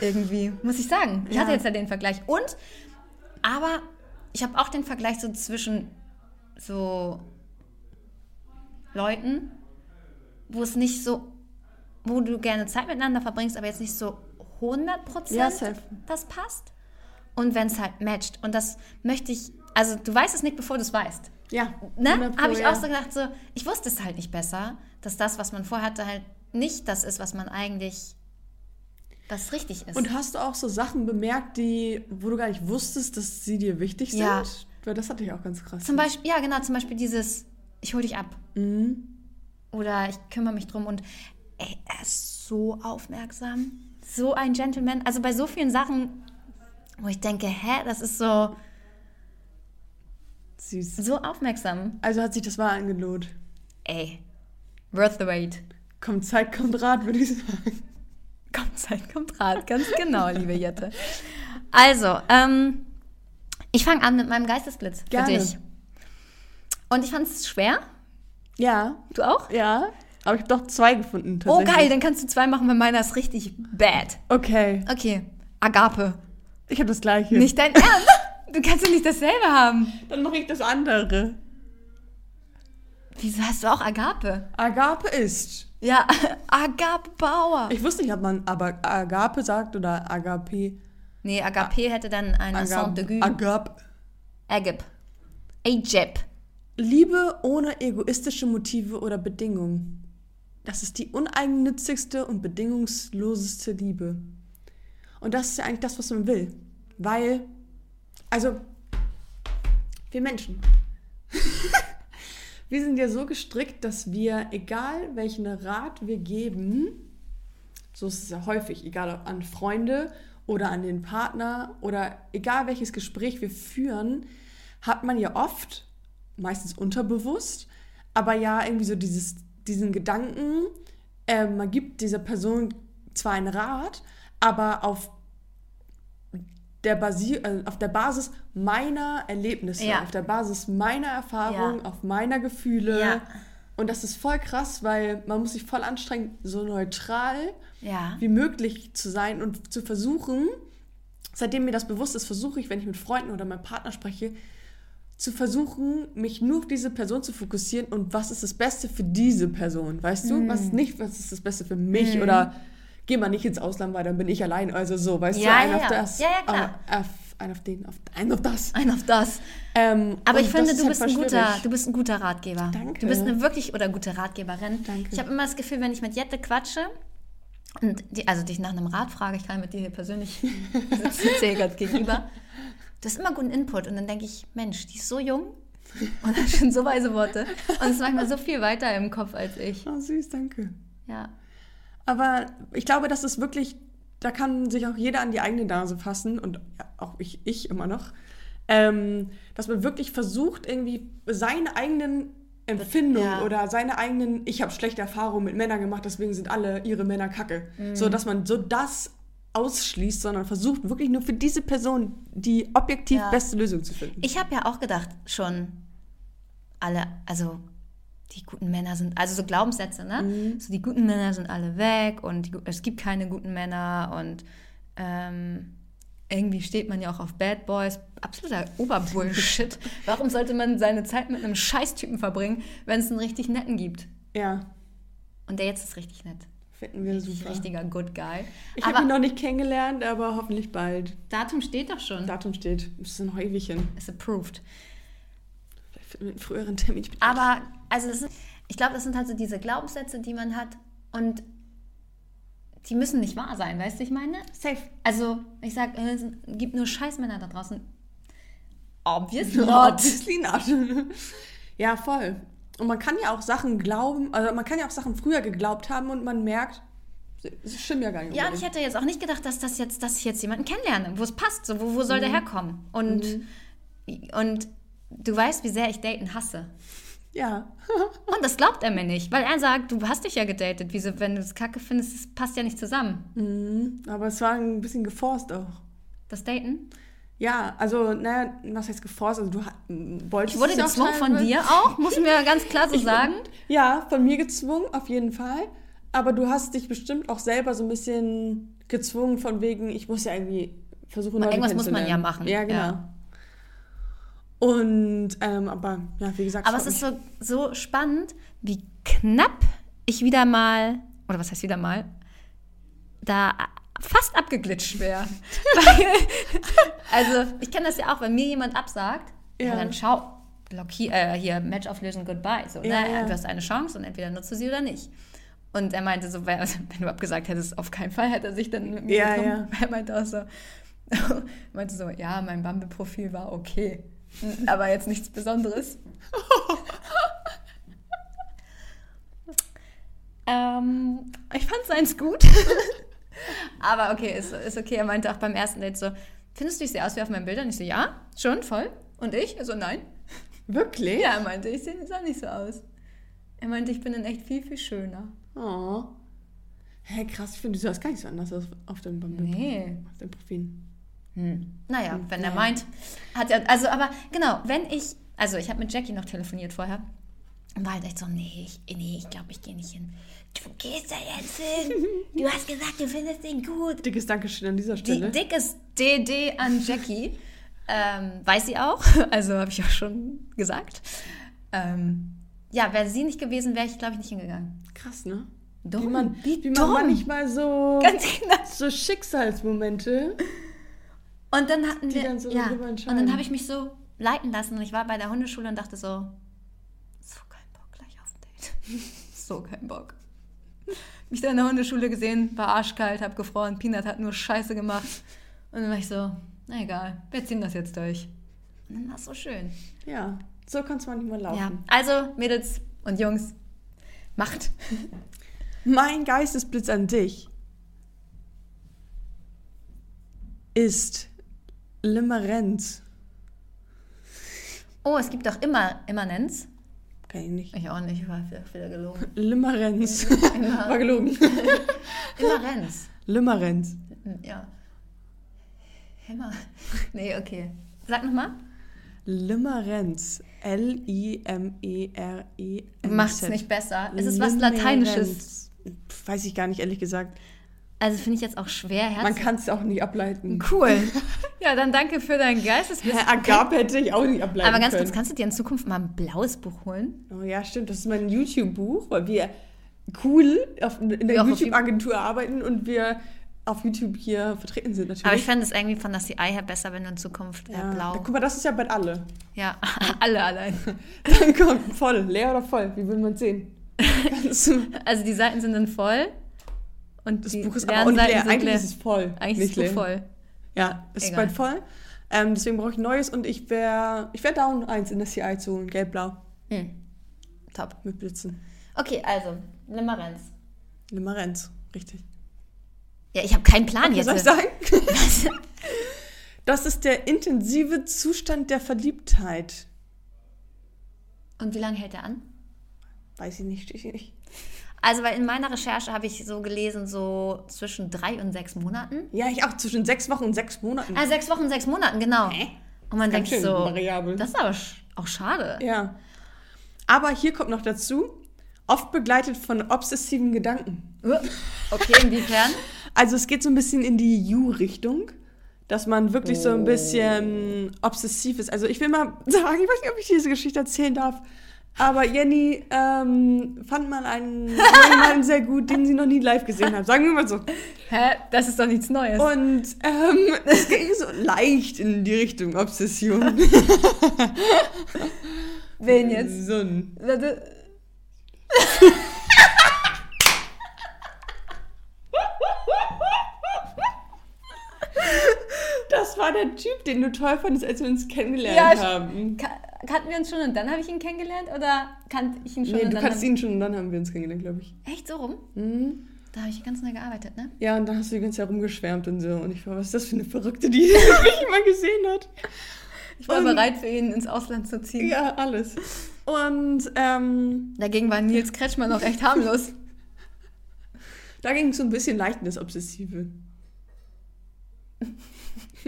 Irgendwie, muss ich sagen. Ich Ja. hatte jetzt ja den Vergleich. Und, aber ich habe auch den Vergleich so zwischen so Leuten, wo es nicht so, wo du gerne Zeit miteinander verbringst, aber jetzt nicht so 100% Ja, safe. das passt. Und wenn es halt matcht. Und das möchte ich, also du weißt es nicht, bevor du es weißt. Ja. Ne? 100 Pro, Habe ich auch so gedacht, so, ich wusste es halt nicht besser, dass das, was man vorhatte, halt nicht das ist, was man eigentlich, was richtig ist. Und hast du auch so Sachen bemerkt, die, wo du gar nicht wusstest, dass sie dir wichtig sind? Ja. Weil das hatte ich auch ganz krass. zum Beispiel, ja genau, zum Beispiel dieses, ich hole dich ab. Mhm. Oder ich kümmere mich drum und ey, er ist so aufmerksam. So ein Gentleman. Also bei so vielen Sachen, wo ich denke, hä, das ist so, Süß. so aufmerksam. Also hat sich das wahr angelohnt. Ey, worth the wait. Kommt Zeit, kommt Rat, würde ich sagen. Kommt Zeit, kommt Rat. Ganz genau, liebe Jette. Also, ähm, ich fange an mit meinem Geistesblitz für Gerne. dich. Und ich fand es schwer. Ja, Du auch? ja. Aber ich habe doch zwei gefunden. Oh, geil, dann kannst du zwei machen, weil meiner ist richtig bad. Okay. Okay, Agape. Ich habe das gleiche. Nicht dein Ernst? Du kannst ja nicht dasselbe haben. Dann mache ich das andere. Wieso hast du auch Agape? Agape ist. Ja, Agape Bauer. Ich wusste nicht, ob man aber Agape sagt oder Agape. Nee, Agape hätte dann ein Accent Agape. aigu. Agape. Agip. Ajep. Liebe ohne egoistische Motive oder Bedingungen. Das ist die uneigennützigste und bedingungsloseste Liebe. Und das ist ja eigentlich das, was man will. Weil, also, wir Menschen, wir sind ja so gestrickt, dass wir, egal welchen Rat wir geben, so ist es ja häufig, egal ob an Freunde oder an den Partner oder egal welches Gespräch wir führen, hat man ja oft, meistens unterbewusst, aber ja irgendwie so dieses, diesen Gedanken, äh, man gibt dieser Person zwar einen Rat, aber auf der, Basi äh, auf der Basis meiner Erlebnisse, Ja. auf der Basis meiner Erfahrung, Ja. auf meiner Gefühle. Ja. Und das ist voll krass, weil man muss sich voll anstrengen, so neutral wie möglich zu sein und zu versuchen, seitdem mir das bewusst ist, versuche ich, wenn ich mit Freunden oder meinem Partner spreche, zu versuchen, mich nur auf diese Person zu fokussieren und was ist das Beste für diese Person, weißt du? Was Mhm. nicht, was ist das Beste für mich oder geh mal nicht ins Ausland, weil dann bin ich allein, also so, weißt Ja, du, ein ja, auf ja. das, Ja, ja, klar. äh, auf, ein auf den, auf, ein auf das. Ein auf das. Ähm, Aber ich finde, du halt bist, ein guter, schwierig. du bist ein guter Ratgeber. Danke. Du bist eine wirklich oder gute Ratgeberin. Danke. Ich habe immer das Gefühl, wenn ich mit Jette quatsche und die, also dich nach einem Rat frage, ich kann mit dir hier persönlich sitzen gerade gegenüber. Du hast immer guten Input und dann denke ich, Mensch, die ist so jung und hat schon so weise Worte und ist manchmal so viel weiter im Kopf als ich. Oh, süß, danke. Ja. Aber ich glaube, das ist wirklich, da kann sich auch jeder an die eigene Nase fassen und auch ich, ich immer noch, ähm, dass man wirklich versucht, irgendwie seine eigenen Empfindungen Ja. oder seine eigenen, ich habe schlechte Erfahrungen mit Männern gemacht, deswegen sind alle ihre Männer kacke. So, dass man so das ausschließt, sondern versucht wirklich nur für diese Person die objektiv Ja. beste Lösung zu finden. Ich habe ja auch gedacht, schon alle, also die guten Männer sind, also so Glaubenssätze, ne? Mhm. So die guten Männer sind alle weg und die, es gibt keine guten Männer und ähm, irgendwie steht man ja auch auf Bad Boys. Absoluter Oberbullshit. Warum sollte man seine Zeit mit einem Scheißtypen verbringen, wenn es einen richtig netten gibt? ja, Und der jetzt ist richtig nett. finden wir super. Richtiger Good Guy. Ich habe ihn noch nicht kennengelernt, aber hoffentlich bald. Datum steht doch schon. Datum steht. Das ist ewig hin. Ist approved. Einen früheren Termin. Ich Aber, also sind, ich glaube, das sind halt so diese Glaubenssätze, die man hat und die müssen nicht wahr sein, weißt du, ich meine? safe. Also, ich sag, äh, es gibt nur Scheißmänner da draußen. Obvious Not. Obviously not. ja, voll. Und man kann ja auch Sachen glauben, also man kann ja auch Sachen früher geglaubt haben und man merkt, sie stimmen ja gar nicht. Ja, und ich hätte jetzt auch nicht gedacht, dass, das jetzt, dass ich jetzt jemanden kennenlerne, wo es passt. So, wo, wo soll der herkommen? Und, und du weißt, wie sehr ich Daten hasse. ja. Und das glaubt er mir nicht, weil er sagt, du hast dich ja gedatet. Wieso, wenn du es kacke findest, das passt ja nicht zusammen. Mhm. Aber es war ein bisschen geforst auch. Das Daten? Ja, also, naja, was heißt geforst? Also, du wolltest Ich wurde gezwungen von dir auch, muss mir ganz klar so sagen. Ja, von mir gezwungen, auf jeden Fall. Aber du hast dich bestimmt auch selber so ein bisschen gezwungen, von wegen, ich muss ja irgendwie versuchen, Irgendwas muss man ja machen, Ja, genau. ja. Und, ähm, aber, ja, wie gesagt, Aber es ist so, so spannend, wie knapp ich wieder mal, oder was heißt wieder mal, da fast abgeglitscht wäre. Weil- also, ich kenne das ja auch, wenn mir jemand absagt, ja. Dann schau, blockier, äh, hier, Match auflösen, goodbye. So, Ja, ne? ja. Du hast eine Chance und entweder nutzt du sie oder nicht. Und er meinte so, wenn, also, wenn du abgesagt hättest, auf keinen Fall hätte er sich dann mit mir Ja, getroffen. Er meinte auch so, meinte so, ja, mein Bumble-Profil war okay, aber jetzt nichts Besonderes. ähm, ich fand seins gut. aber okay, ist, ist okay. Er meinte auch beim ersten Date so, findest du, ich sehe aus wie auf meinen Bildern? Ich so, ja, schon, voll. Und ich? Also nein. Wirklich? Ja, er meinte, ich sehe sah nicht so aus. Er meinte, ich bin in echt viel, viel schöner. Oh. Hä, krass, ich finde, du sahst gar nicht so anders aus auf deinem. Nee. Auf deinem Profil. Hm. Naja, wenn er meint, hat er, also aber genau, wenn ich, also ich habe mit Jackie noch telefoniert vorher und war halt echt so, nee, ich, nee, ich glaube, ich gehe nicht hin. Du gehst da jetzt hin. Du hast gesagt, du findest ihn gut. Dickes Dankeschön an dieser Die, Stelle. dickes DD an Jackie. Ähm, weiß sie auch, also habe ich auch schon gesagt. Ähm, ja, wäre sie nicht gewesen, wäre ich, glaube ich, nicht hingegangen. Krass, ne? Dumm. Wie man, Wie man manchmal so, Ganz genau. so Schicksalsmomente. Und dann hatten Die wir, dann so ja, und dann habe ich mich so leiten lassen und ich war bei der Hundeschule und dachte so, so kein Bock gleich auf ein Date. so kein Bock. Mich da in der Hundeschule gesehen, war arschkalt, hab gefroren, Peanut hat nur Scheiße gemacht. Und dann war ich so, na egal, wir ziehen das jetzt durch. Und dann war es so schön. Ja, so kann es manchmal laufen. Ja, also Mädels und Jungs, macht. Mein Geistesblitz an dich ist Limerenz. Oh, es gibt doch immer Immanenz. Kenn ich nicht. Ich auch nicht, war wieder- gelogen. Limerenz. War gelogen. Immerenz. Limerenz. Ja. Hämmer. Nee, okay. Sag nochmal. Limerenz. L-I-M-E-R-E-N-Z. Macht's nicht besser. Es ist was Lateinisches. Pff, Weiß ich gar nicht, ehrlich gesagt. Also finde ich jetzt auch schwer. Man Herz. kann es auch nicht ableiten. Cool. ja, dann danke für dein Geisteswissen. Herr Agape hätte ich auch nicht ableiten Aber ganz können. kurz, kannst du dir in Zukunft mal ein blaues Buch holen? Oh ja, stimmt. Das ist mein YouTube-Buch, weil wir cool auf, in der YouTube-Agentur arbeiten und wir auf YouTube hier vertreten sind natürlich. Aber ich fände es irgendwie von der CI her besser, wenn du in Zukunft äh, ja. blau. Guck mal, das ist ja bald alle. Ja, alle allein. Dann kommt voll, leer oder voll, wie will man sehen? Also die Seiten sind dann voll. Und Das Buch ist aber auch nicht Lernseiten leer. sind Eigentlich leer. ist es voll. Eigentlich nicht ist es voll. Ja, es ist Egal. bald voll. Ähm, deswegen brauche ich ein neues und ich wäre ich wär down, eins in der CI zu holen. Gelb-blau Hm. Top. mit Blitzen. Okay, also, Limerenz. Limerenz, richtig. Ja, ich habe keinen Plan Was jetzt. soll ich sagen? Das ist der intensive Zustand der Verliebtheit. Und wie lange hält der an? Weiß ich nicht, steht hier nicht. Also, weil in meiner Recherche habe ich so gelesen, so zwischen drei und sechs Monaten. Ja, ich auch zwischen sechs Wochen und sechs Monaten. Ah, sechs Wochen, sechs Monaten, genau. Hä? Und man denkt so, variabel. das ist aber auch schade. Ja. Aber hier kommt noch dazu, oft begleitet von obsessiven Gedanken. Okay, inwiefern? Also es geht so ein bisschen in die You-Richtung, dass man wirklich so ein bisschen obsessiv ist. Also ich will mal sagen, ich weiß nicht, ob ich diese Geschichte erzählen darf, aber Jenny ähm, fand mal einen neuen Mann sehr gut, den sie noch nie live gesehen hat. Sagen wir mal so. Hä? Das ist doch nichts Neues. Und ähm, es ging so leicht in die Richtung Obsession. Wen jetzt? So ein Das war der Typ, den du toll fandest, als wir uns kennengelernt Ja, haben. Ka kannten wir uns schon und dann habe ich ihn kennengelernt? Oder kannte ich ihn schon Nee, und du dann kannst ihn schon und dann haben wir uns kennengelernt, glaube ich. Echt so rum? Mhm. Da habe ich ganz neu gearbeitet, ne? Ja, und dann hast du die ganze Zeit rumgeschwärmt und so. Und ich war, was ist das für eine Verrückte, die mich mal gesehen hat? Ich war Und- bereit für ihn ins Ausland zu ziehen. Ja, alles. Und ähm, Dagegen war Nils Kretschmann noch recht harmlos. da ging es so ein bisschen leicht in das Obsessive.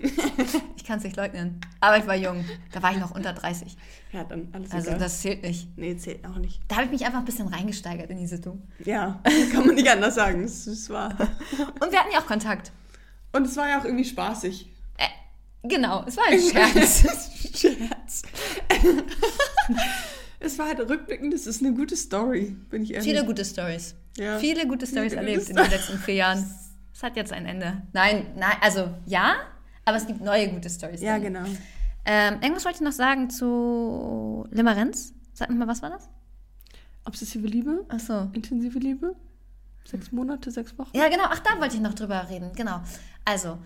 Ich kann es nicht leugnen. Aber ich war jung. Da war ich noch unter 30. Ja, dann alles Also egal. das zählt nicht. Nee, zählt auch nicht. Da habe ich mich einfach ein bisschen reingesteigert in die Sitzung. Ja, kann man nicht anders sagen. Es, war. Und wir hatten ja auch Kontakt. Und es war ja auch irgendwie spaßig. Äh, genau, es war ein Scherz. Scherz. es war halt rückblickend, es ist eine gute Story, bin ich ehrlich. Viele gute Stories. Ja. Viele gute Stories erlebt gute in den letzten vier Jahren. Es hat jetzt ein Ende. Nein, nein, also ja, aber es gibt neue gute Stories. Ja, dann. genau. Ähm, irgendwas wollte ich noch sagen zu Limerenz. Sag nochmal, was war das? Obsessive Liebe, Achso. intensive Liebe, sechs Monate, sechs Wochen. Ja, genau. Ach, da wollte ich noch drüber reden. Genau. Also,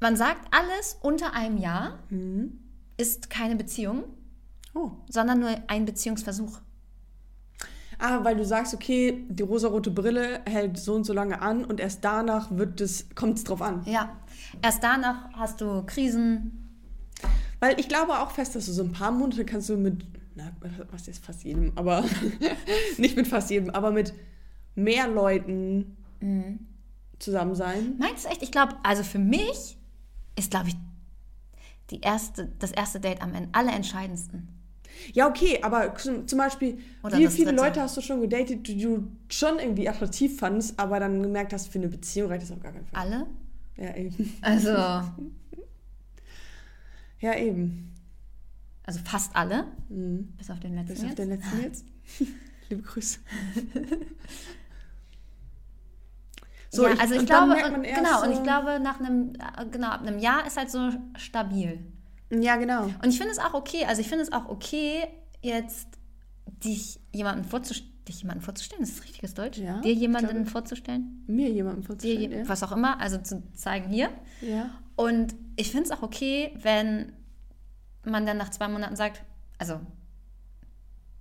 man sagt, alles unter einem Jahr Mhm. ist keine Beziehung, Oh. sondern nur ein Beziehungsversuch. Ah, weil du sagst, okay, die rosarote Brille hält so und so lange an und erst danach wird es, kommt es drauf an. Ja. Erst danach hast du Krisen. Weil ich glaube auch fest, dass du so ein paar Monate kannst du mit, na, was ist fast jedem, aber nicht mit fast jedem, aber mit mehr Leuten zusammen sein. Meinst du echt? Ich glaube, also für mich ist, glaube ich, die erste, das erste Date am Ende allerentscheidendsten. Ja, okay, aber zum Beispiel, Oder wie viele Dritte. Leute hast du schon gedatet, die du schon irgendwie attraktiv fandest, aber dann gemerkt hast, für eine Beziehung reicht das auf gar keinen Fall. Alle? Ja, eben. Also, Ja, eben. Also fast alle, bis auf den letzten Bis auf jetzt. den letzten jetzt. Liebe Grüße. So, ja, ich- also ich glaube, genau, und ich glaube, nach einem, äh, genau, ab einem Jahr ist halt so stabil. Ja, genau. Und ich finde es auch okay, also ich finde es auch okay, jetzt dich jemanden vorzustellen, dich jemanden vorzustellen, ist das richtiges Deutsch? Ja, Dir jemanden glaube. vorzustellen? Mir jemanden Dir, vorzustellen. je- ja. was auch immer, also zu zeigen hier. ja. Und ich finde es auch okay, wenn man dann nach zwei Monaten sagt, also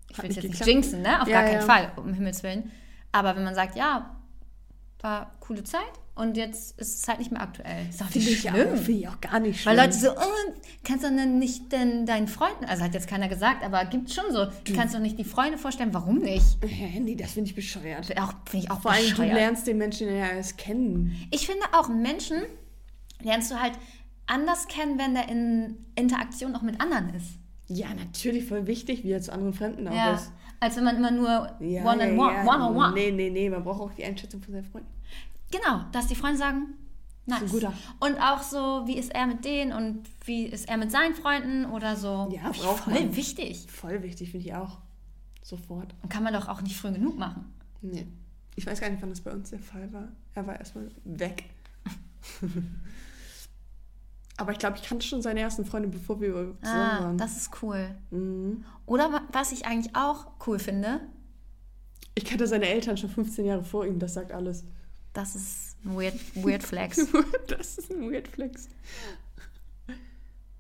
ich will es nicht jetzt nicht geklappt. jinxen, ne? Auf Ja, gar keinen ja. Fall, um Himmels Willen. Aber wenn man sagt, ja, war coole Zeit und jetzt ist es halt nicht mehr aktuell. Ist doch Finde nicht ich, auch- finde ich auch gar nicht schlimm. Weil Leute so, oh, kannst du denn nicht denn deinen Freunden, also hat jetzt keiner gesagt, aber gibt schon so, du kannst doch nicht die Freunde vorstellen, warum nicht? Hä, nee, das finde ich bescheuert. Auch, finde ich auch Vor allem, du lernst den Menschen ja erst kennen. Ich finde auch Menschen lernst du halt anders kennen, wenn der in Interaktion auch mit anderen ist. Ja, natürlich, voll wichtig, wie er zu anderen Fremden auch Ja. ist. Als wenn man immer nur Ja, one and ja, one, ja. one on one. Nee, nee, nee, man braucht auch die Einschätzung von seinen Freunden. Genau, dass die Freunde sagen, nice. Und auch so, wie ist er mit denen und wie ist er mit seinen Freunden oder so. Ja, voll man. wichtig. Voll wichtig, finde ich auch. Sofort. Und kann man doch auch nicht früh genug machen. Nee. Ich weiß gar nicht, wann das bei uns der Fall war. Er war erstmal weg. Aber ich glaube, ich kannte schon seine ersten Freunde, bevor wir zusammen Ah, waren. das ist cool. Mhm. Oder wa- was ich eigentlich auch cool finde, Ich kannte seine Eltern schon 15 Jahre vor ihm, das sagt alles. Das ist ein weird, weird Flex. das ist ein Weird Flex.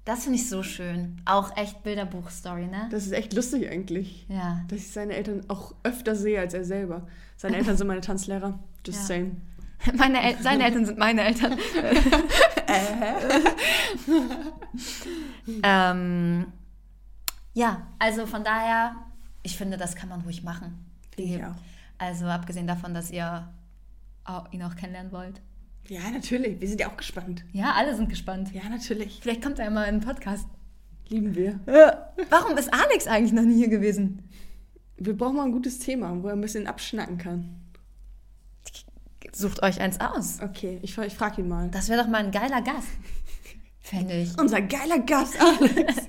Das finde ich so schön. Auch echt Bilderbuch-Story, ne? Das ist echt lustig eigentlich. Ja. Dass ich seine Eltern auch öfter sehe als er selber. Seine Eltern sind meine Tanzlehrer. Just Ja. saying. Meine El seine Eltern sind meine Eltern. ähm, ja, also von daher, ich finde, das kann man ruhig machen. Finde ich auch. Also abgesehen davon, dass ihr ihn auch kennenlernen wollt. Ja, natürlich. Wir sind ja auch gespannt. Ja, alle sind gespannt. Ja, natürlich. Vielleicht kommt er mal in den Podcast. Lieben wir. Warum ist Alex eigentlich noch nie hier gewesen? Wir brauchen mal ein gutes Thema, wo er ein bisschen abschnacken kann. Sucht euch eins aus. Okay, ich, ich frage ihn mal. Das wäre doch mal ein geiler Gast. Fände ich. Unser geiler Gast, Alex.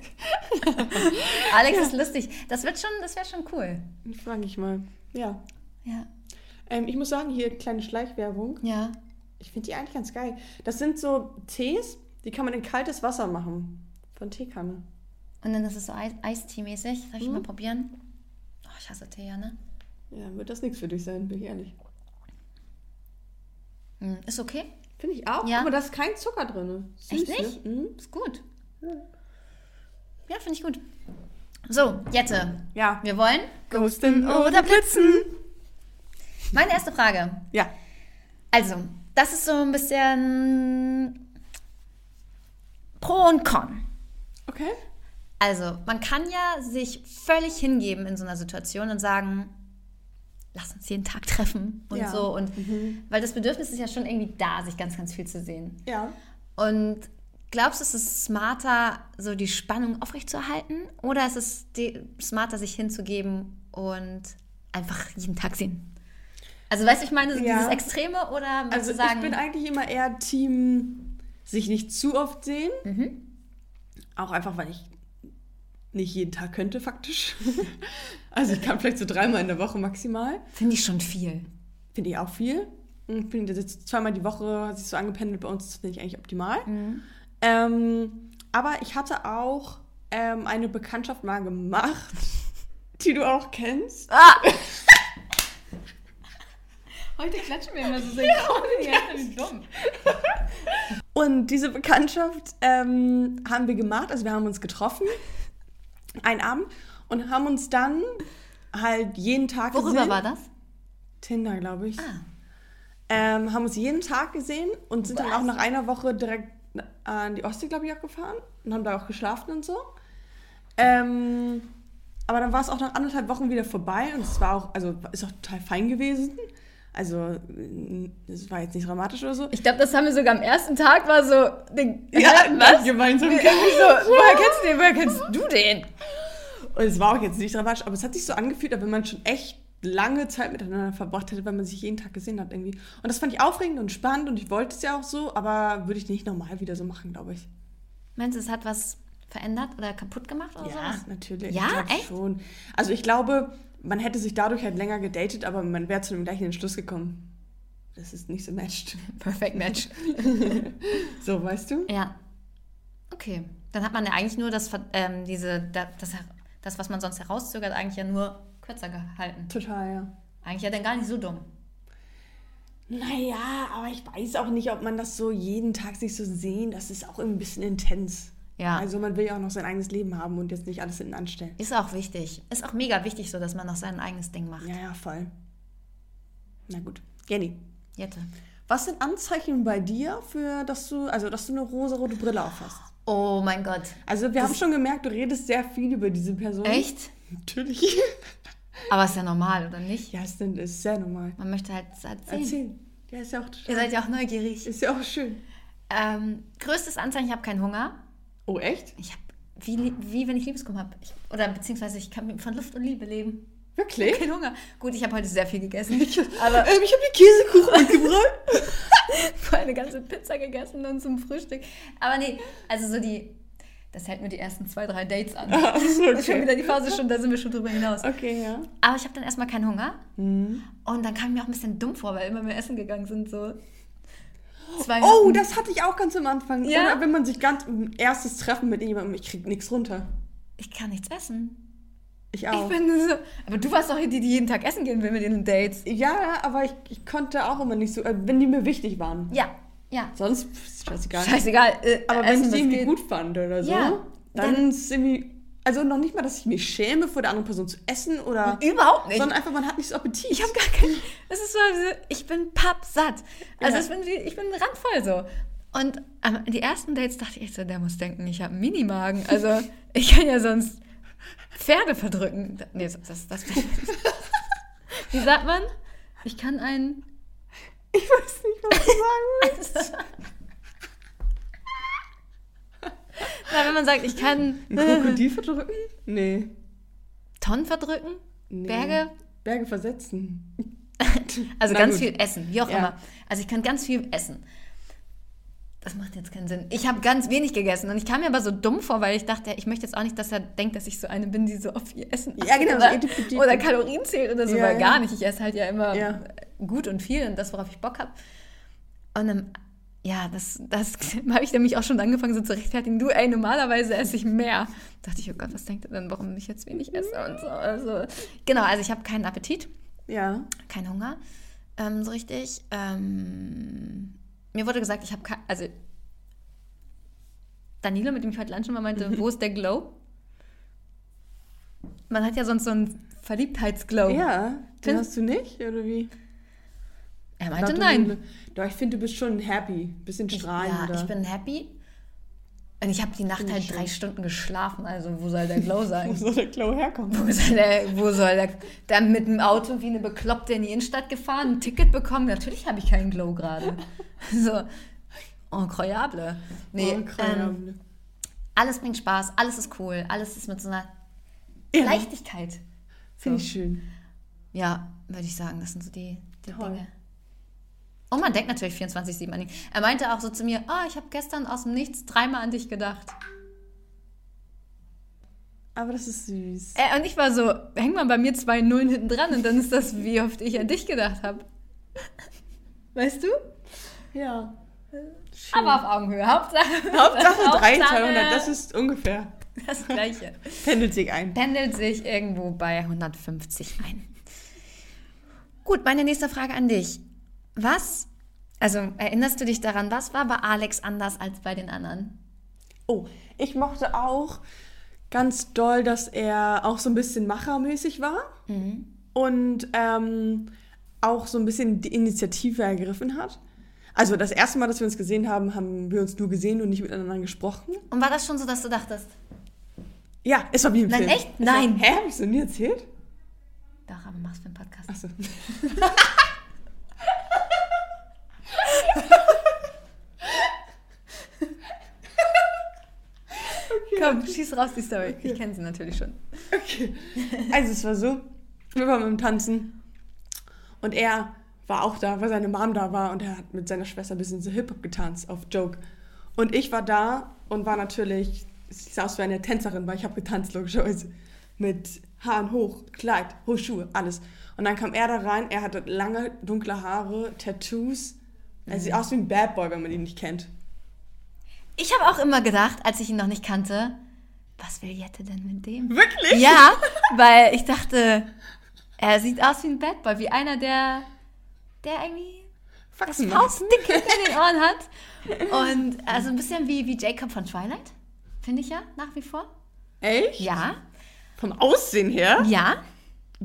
Alex ist lustig. Das wird schon, das wäre schon cool. frage ich mal. Ja. Ja. Ähm, ich muss sagen, hier kleine Schleichwerbung. Ja. Ich finde die eigentlich ganz geil. Das sind so Tees, die kann man in kaltes Wasser machen. Von Teekanne. Und dann ist es so Eis Eistee-mäßig. Soll ich Mhm. mal probieren? Oh, ich hasse Tee, ja, ne? Ja, wird das nichts für dich sein, bin ich ehrlich. Hm, Ist okay. Finde ich auch. Ja. Aber da ist kein Zucker drin. Süß, Echt nicht? Ne? Mhm. Ist gut. Ja, finde ich gut. So, Jette. Ja. Wir wollen Ghosten oder Blitzen? Meine erste Frage. Ja. Also, das ist so ein bisschen Pro und Con. Okay. Also, man kann ja sich völlig hingeben in so einer Situation und sagen, lass uns jeden Tag treffen und Ja. so. Und weil das Bedürfnis ist ja schon irgendwie da, sich ganz, ganz viel zu sehen. Ja. Und glaubst du, es ist smarter, so die Spannung aufrechtzuerhalten? Oder ist es smarter, sich hinzugeben und einfach jeden Tag sehen? Also, weißt du, ich meine, so Ja. dieses Extreme oder Also du sagen, ich bin eigentlich immer eher Team sich nicht zu oft sehen. Mhm. Auch einfach, weil ich nicht jeden Tag könnte, faktisch. also ich kann vielleicht so dreimal in der Woche maximal. finde ich schon viel. Finde ich auch viel. Ich bin jetzt zweimal die Woche, hat sich so angependelt bei uns, das finde ich eigentlich optimal. Ähm, aber ich hatte auch ähm, eine Bekanntschaft mal gemacht, die du auch kennst. Ah! Heute klatschen wir immer so synchron. Ja, wie dumm. Und diese Bekanntschaft ähm, haben wir gemacht, also wir haben uns getroffen, einen Abend, und haben uns dann halt jeden Tag Worüber gesehen. war das? Tinder, glaube ich. Ah. Ähm, haben uns jeden Tag gesehen und sind dann Was? auch nach einer Woche direkt an die Ostsee, glaube ich, auch gefahren und haben da auch geschlafen und so. Ähm, aber dann war es auch nach anderthalb Wochen wieder vorbei und es war auch, also ist auch total fein gewesen. Also es war jetzt nicht dramatisch oder so. Ich glaube, das haben wir sogar am ersten Tag war so. Den, Ja, Hä, was? gemeinsam. Ich so, woher kennst du den? Woher kennst du den? Und es war auch jetzt nicht dramatisch, aber es hat sich so angefühlt, als wenn man schon echt lange Zeit miteinander verbracht hätte, weil man sich jeden Tag gesehen hat irgendwie. Und das fand ich aufregend und spannend und ich wollte es ja auch so, aber würde ich nicht normal wieder so machen, glaube ich. Meinst du, es hat was verändert oder kaputt gemacht oder Ja, sowas? natürlich. Ja, ich glaub echt? Schon. Also ich glaube, man hätte sich dadurch halt länger gedatet, aber man wäre zu dem gleichen Entschluss gekommen. Das ist nicht so matched. Perfect Match. So, weißt du? Ja. Okay. Dann hat man ja eigentlich nur das, ähm, diese, da- das, das, was man sonst herauszögert, eigentlich ja nur kürzer gehalten. Total, ja. Eigentlich ja dann gar nicht so dumm. Naja, aber ich weiß auch nicht, ob man das so jeden Tag sich so sehen. Das ist auch ein bisschen intens. Ja. Also man will ja auch noch sein eigenes Leben haben und jetzt nicht alles hinten anstellen. Ist auch wichtig. Ist auch mega wichtig so, dass man noch sein eigenes Ding macht. Ja, ja, voll. Na gut. Jenny, Jette. was sind Anzeichen bei dir für, dass du, also dass du eine rosarote Brille aufhast? Oh mein Gott. Also wir haben schon gemerkt, du redest sehr viel über diese Person. Echt? Natürlich. Aber ist ja normal, oder nicht? Ja, es ist- sehr normal. Man möchte halt erzählen. Erzähl. Ja, ist ja auch Ihr total. seid ja auch neugierig. Ist ja auch schön. Ähm, größtes Anzeichen, ich habe keinen Hunger. Oh, echt? Ich habe, wie, wie wenn ich Liebeskummer habe. Oder beziehungsweise ich kann von Luft und Liebe leben. Wirklich? Kein Hunger. Gut, ich habe heute sehr viel gegessen. Aber Ähm, ich habe die Käsekuchen mitgebracht. vorher eine ganze Pizza gegessen und zum Frühstück. Aber nee, also so die, das hält nur die ersten zwei, drei Dates an. So, Und schon okay. wieder die Phase schon, da sind wir schon drüber hinaus. Okay, ja. Aber ich habe dann erstmal keinen Hunger. Mhm. Und dann kam ich mir auch ein bisschen dumm vor, weil immer mehr essen gegangen sind. So zwei Oh, Minuten. das hatte ich auch ganz am Anfang. Ja? Oder wenn man sich ganz erstes Treffen mit jemandem, ich krieg nichts runter. Ich kann nichts essen. Ich auch. Ich bin so. Aber du warst doch die, die jeden Tag essen gehen will mit den Dates. ja, aber ich, ich konnte auch immer nicht so, äh, wenn die mir wichtig waren. Ja, ja. Sonst scheißegal. Scheißegal. Äh, aber wenn ich die irgendwie geht. gut fand oder so, Ja, dann, dann- ist irgendwie. Also noch nicht mal, dass ich mich schäme, vor der anderen Person zu essen oder. Überhaupt nicht. Sondern einfach, man hat nicht so Appetit. Ich habe gar keinen. Es ist so, ich bin pappsatt. Also Ja. ich, bin, ich bin randvoll so. Und die ersten Dates dachte ich so, der muss denken, ich habe einen Minimagen. Also ich kann ja sonst Pferde verdrücken. Nee, das, das, das Wie sagt man? Ich kann einen. Ich weiß nicht, was du sagen willst. Na, wenn man sagt, ich kann Ein Krokodil verdrücken? Nee. Tonnen verdrücken, nee. Berge, Berge versetzen. also Na ganz gut. viel essen, wie auch Ja. immer. Also ich kann ganz viel essen. Das macht jetzt keinen Sinn. Ich habe ganz wenig gegessen und ich kam mir aber so dumm vor, weil ich dachte, ich möchte jetzt auch nicht, dass er denkt, dass ich so eine bin, die so auf ihr Essen Ja, genau, so oder, etipetip. oder Kalorien zählt oder so, Ja, weil ja. gar nicht. Ich esse halt ja immer gut und viel und das, worauf ich Bock habe. Und dann, ja, das, das habe ich nämlich auch schon angefangen so zu rechtfertigen. Du, ey, normalerweise esse ich mehr. Da dachte ich, oh Gott, was denkt er denn, warum ich jetzt wenig esse und so. Also, genau, also ich habe keinen Appetit Ja. kein Hunger, ähm, so richtig. Ähm, mir wurde gesagt, ich habe kein, also Danilo, mit dem ich heute lunchen war, meinte, wo ist der Glow? Man hat ja sonst so einen Verliebtheitsglow. Ja. Den Find- hast du nicht, oder wie? Er meinte nein. Doch, ich finde, du bist schon happy. Bisschen Ich, strahlender. ja, ich bin happy. Und ich habe die Nacht halt ich drei schön. Stunden geschlafen, also wo soll der Glow Wo sein? soll der Glow herkommen? Wo soll der, wo soll der, dann mit dem Auto wie eine Bekloppte in die Innenstadt gefahren, ein Ticket bekommen? Natürlich habe ich keinen Glow gerade. So, incroyable. Nee, ähm, ähm, alles bringt Spaß, alles ist cool, alles ist mit so einer ja, Leichtigkeit. Finde ich schön. Ja, würde ich sagen, das sind so die, die Toll. Dinge. Und man denkt natürlich 24-7 an ihn. Er meinte auch so zu mir, oh, ich habe gestern aus dem Nichts dreimal an dich gedacht. Aber das ist süß. Äh, und ich war so, häng mal bei mir zwei Nullen hinten dran und dann ist das, wie oft ich an dich gedacht habe. Weißt du? Ja. Aber auf Augenhöhe. Hauptsache, Hauptsache 3, Hauptsache 200, das ist ungefähr. das Gleiche. Pendelt sich ein. Pendelt sich irgendwo bei 150 ein. Gut, meine nächste Frage an dich. Was, also erinnerst du dich daran, was war bei Alex anders als bei den anderen? Oh, ich mochte auch ganz doll, dass er auch so ein bisschen machermäßig war und ähm, auch so ein bisschen die Initiative ergriffen hat. Also das erste Mal, dass wir uns gesehen haben, haben wir uns nur gesehen und nicht miteinander gesprochen. Und war das schon so, dass du dachtest, Ja, es war wie im Nein, Film. echt? Es war- Nein. Hä, hab ich so nie erzählt? doch, aber machst für einen Podcast. Achso. Komm, schieß raus die Story. Ich kenne sie natürlich schon. Okay. Also es war so, wir waren beim Tanzen und er war auch da, weil seine Mom da war und er hat mit seiner Schwester ein bisschen so Hip-Hop getanzt auf Joke. Und ich war da und war natürlich sie sah aus wie eine Tänzerin, weil ich habe getanzt, logischerweise. Mit Haaren hoch, Kleid, hohe Schuhe, alles. Und dann kam er da rein, er hatte lange, dunkle Haare, Tattoos. Er sieht aus wie ein Bad Boy, wenn man ihn nicht kennt. Ich habe auch immer gedacht, als ich ihn noch nicht kannte, was will Jette denn mit dem? Wirklich? Ja, weil ich dachte, er sieht aus wie ein Bad Boy, wie einer, der, der irgendwie das Faxen macht. Faustdick hinter den Ohren hat. Und also ein bisschen wie, wie Jacob von Twilight, finde ich ja, nach wie vor. Echt? Ja, Vom Aussehen her? ja.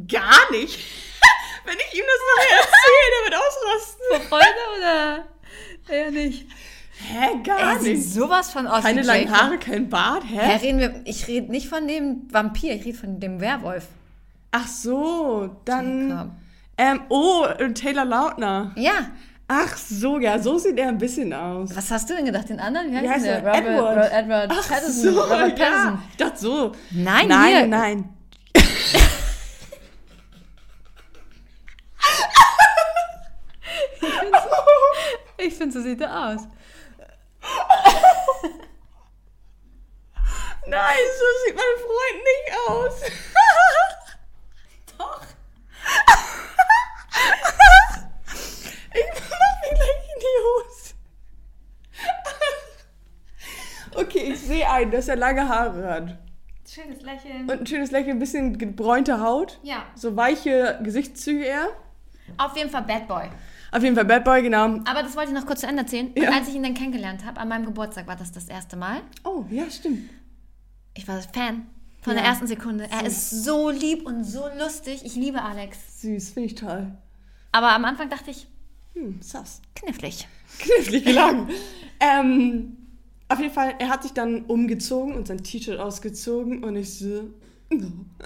Gar nicht. wenn ich ihm das nachher erzähle, der wird ausrasten. Vor Freude oder eher nicht? Hä, gar Er sieht nicht. sowas von aus Keine langen. Haare, kein Bart, hä? Ja, reden wir, ich rede nicht von dem Vampir, ich rede von dem Werwolf. Ach so, dann. Jacob. Ähm, oh, Taylor Lautner. Ja, Ach so, ja, so sieht er ein bisschen aus. was hast du denn gedacht? Den anderen? Wie heißt, Wie heißt der? er? Robert, Edward. Ro- Edward Ach Patterson. so, Robert Patterson. ja. Ich dachte so. Nein, nein, hier. nein. Ich finde, so sieht er aus. Nein, so sieht mein Freund nicht aus. Doch. Ich mach mir gleich in die Hose. Okay, ich sehe ein, dass er lange Haare hat. Schönes Lächeln. Und ein schönes Lächeln, ein bisschen gebräunte Haut. Ja. So weiche Gesichtszüge eher. Auf jeden Fall Bad Boy. Auf jeden Fall Bad Boy, genau. Aber das wollte ich noch kurz zu Ende erzählen. Ja. Und als ich ihn dann kennengelernt habe, an meinem Geburtstag war das das erste Mal. Oh, ja, stimmt. Ich war Fan von Ja. der ersten Sekunde. Er ist so lieb und so lustig. Ich liebe Alex. Süß, finde ich toll. Aber am Anfang dachte ich, Hm, sass. knifflig. Knifflig gelagen. ähm, auf jeden Fall, er hat sich dann umgezogen und sein T-Shirt ausgezogen und ich so. No.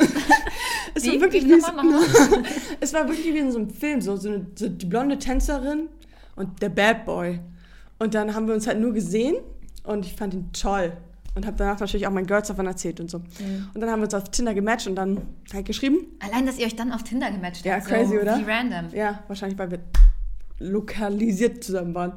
es, war wirklich Wie? nochmal. es war wirklich wie in so einem Film, so, so, eine, so die blonde Tänzerin und der Bad Boy. Und dann haben wir uns halt nur gesehen und ich fand ihn toll. Und habe danach natürlich auch meinen Girls davon erzählt und so. Mhm. Und dann haben wir uns auf Tinder gematcht und dann halt geschrieben. Allein, dass ihr euch dann auf Tinder gematcht Ja, habt. crazy, so oder? Wie random. Ja, wahrscheinlich, weil wir lokalisiert zusammen waren.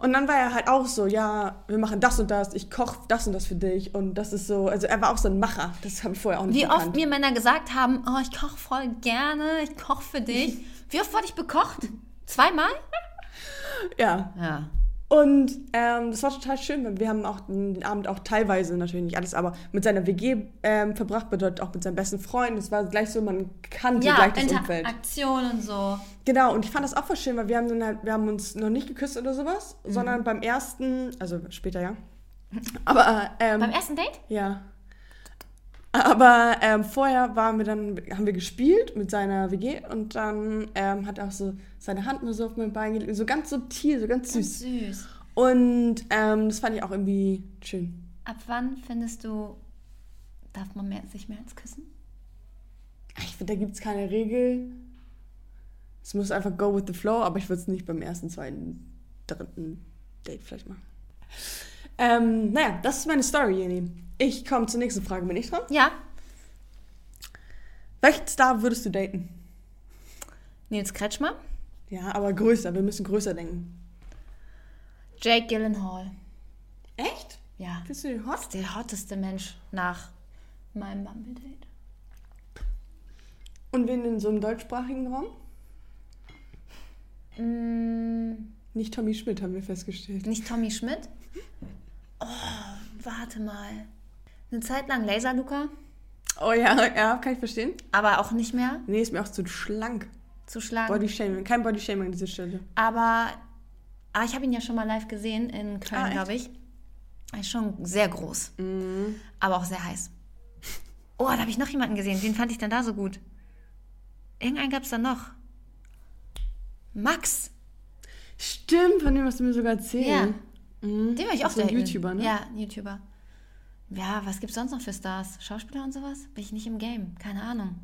Und dann war er halt auch so, ja, wir machen das und das, ich koche das und das für dich. Und das ist so, also er war auch so ein Macher. Das habe ich vorher auch nicht Wie gekannt. oft mir Männer gesagt haben, oh, ich koche voll gerne, ich koche für dich. Wie oft wurde ich bekocht? Zweimal? Ja. Ja. Und ähm, das war total schön, weil wir haben auch den Abend auch teilweise, natürlich nicht alles, aber mit seiner WG ähm, verbracht, bedeutet auch mit seinem besten Freund. Es war gleich so, man kannte Ja, gleich das Umfeld. Interaktion und so. Genau, und ich fand das auch voll schön, weil wir haben, dann halt, wir haben uns noch nicht geküsst oder sowas, Mhm. sondern beim ersten, also später ja. Aber ähm, Beim ersten Date? Ja. Aber ähm, vorher waren wir dann, haben wir gespielt mit seiner WG und dann ähm, hat er auch so seine Hand nur so auf mein Bein gelegt, so ganz subtil, so ganz süß. Süß. Und ähm, das fand ich auch irgendwie schön. Ab wann findest du, darf man mehr, sich mehr als küssen? Ich finde, da gibt es keine Regel. Es muss einfach go with the flow, aber ich würde es nicht beim ersten, zweiten, dritten Date vielleicht machen. Ähm, naja, das ist meine Story, Jenny. Ich komme zur nächsten Frage. Bin ich dran? Ja. Welchen Star würdest du daten? Nils Kretschmer? Ja, aber größer. Wir müssen größer denken. Jake Gyllenhaal. Echt? Ja. Findest du den hot? ist der hotteste Mensch nach meinem Bumble-Date. Und wen in so einem deutschsprachigen Raum? Mm, Nicht Tommy Schmidt, haben wir festgestellt. nicht Tommy Schmidt? Oh, warte mal. Eine Zeit lang Laser Luca, Oh ja, ja, kann ich verstehen. aber auch nicht mehr Nee, ist mir auch zu schlank. zu schlagen. Body Shaming. Kein Body Shaming an dieser Stelle. Aber, aber ich habe ihn ja schon mal live gesehen in Köln, Ah, glaube ich. Er ist schon sehr groß, Mhm. aber auch sehr heiß. Oh, da habe ich noch jemanden gesehen. Den fand ich dann da so gut. Irgendeinen gab es da noch. Max. Stimmt, von dem hast du mir sogar erzählt. Ja. Mhm. Den will ich auch so ein. YouTuber, ne? Ja, ein YouTuber. Ja, was gibt's sonst noch für Stars? Schauspieler und sowas? Bin ich nicht im Game. Keine Ahnung.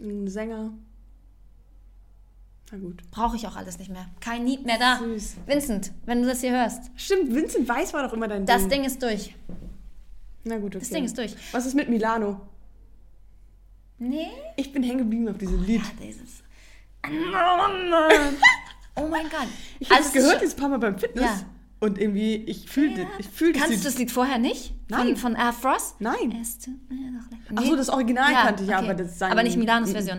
Ein Sänger. Na gut. Brauche ich auch alles nicht mehr. Kein Need mehr da. Süß. Vincent, wenn du das hier hörst. Stimmt, Vincent Weiss war doch immer dein Das Ding. Ding ist durch. Na gut, okay. Das Ding ist durch. Was ist mit Milano? Nee? Ich bin hängen geblieben auf diesem Lied. Ja, dieses. Oh mein Gott. Ich habe Also es gehört jetzt ein paar Mal beim Fitness. Ja. Und irgendwie, ich fühlte, ich fühlte Kannst du das Lied vorher nicht? Von, Nein. von Air Frost? Nein. Es tut mir doch leid. Ach so, das Original kannte ich, aber das sein- Aber nicht Milanos Mhm. Version.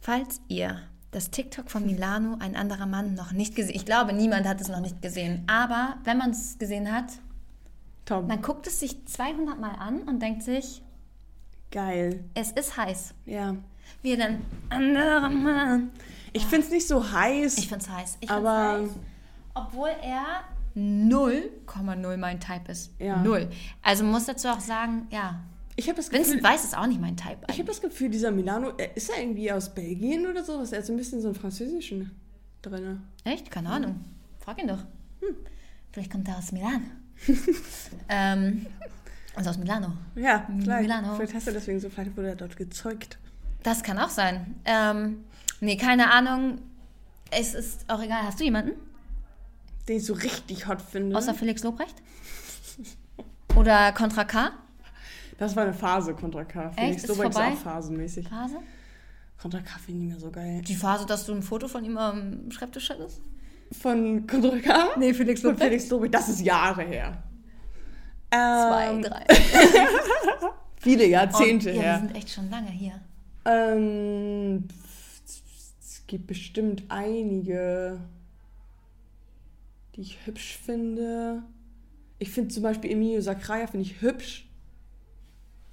Falls ihr das TikTok von Milano, ein anderer Mann, noch nicht gesehen Ich glaube, niemand hat es noch nicht gesehen. Aber wenn man es gesehen hat, Tom, man guckt es sich 200 Mal an und denkt sich, geil. es ist heiß. Ja. Wir dann anderer Mann. Ich finde es nicht so heiß. Ich find's heiß. Ich Aber- find's heiß. Obwohl er 0,0 mein Type ist. Ja. Null. Also muss dazu auch sagen, ja. Ich habe das Gefühl, Vincent Weiss ist auch nicht mein Type. ich habe das Gefühl, dieser Milano, er- ist er irgendwie aus Belgien oder sowas? Er hat so ein bisschen so einen französischen drin. Echt? Keine Ahnung. Frag ihn doch. Hm. Vielleicht kommt er aus Milan. ähm, also aus Milano. Ja, vielleicht. Milano. Vielleicht hast du deswegen so, vielleicht wurde er dort gezeugt. Das kann auch sein. Ähm, nee, keine Ahnung. Es ist auch egal. Hast du jemanden? Den ich so richtig hot finde. Außer Felix Lobrecht? Oder Contra K? das war eine Phase, Contra K. Felix Ist Lobrecht ist auch phasenmäßig. Phase? Contra K finde ich nicht mehr so geil. Die Phase, dass du ein Foto von ihm am Schreibtisch hattest? Von Contra K? Nee, Felix Von Felix Lobrecht, das ist Jahre her. Zwei, Ähm, drei. Viele Jahrzehnte Und, ja, wir her. sind echt schon lange hier. Ähm, es gibt bestimmt einige, die ich hübsch finde. Ich finde zum Beispiel Emilio Sacraia finde ich hübsch.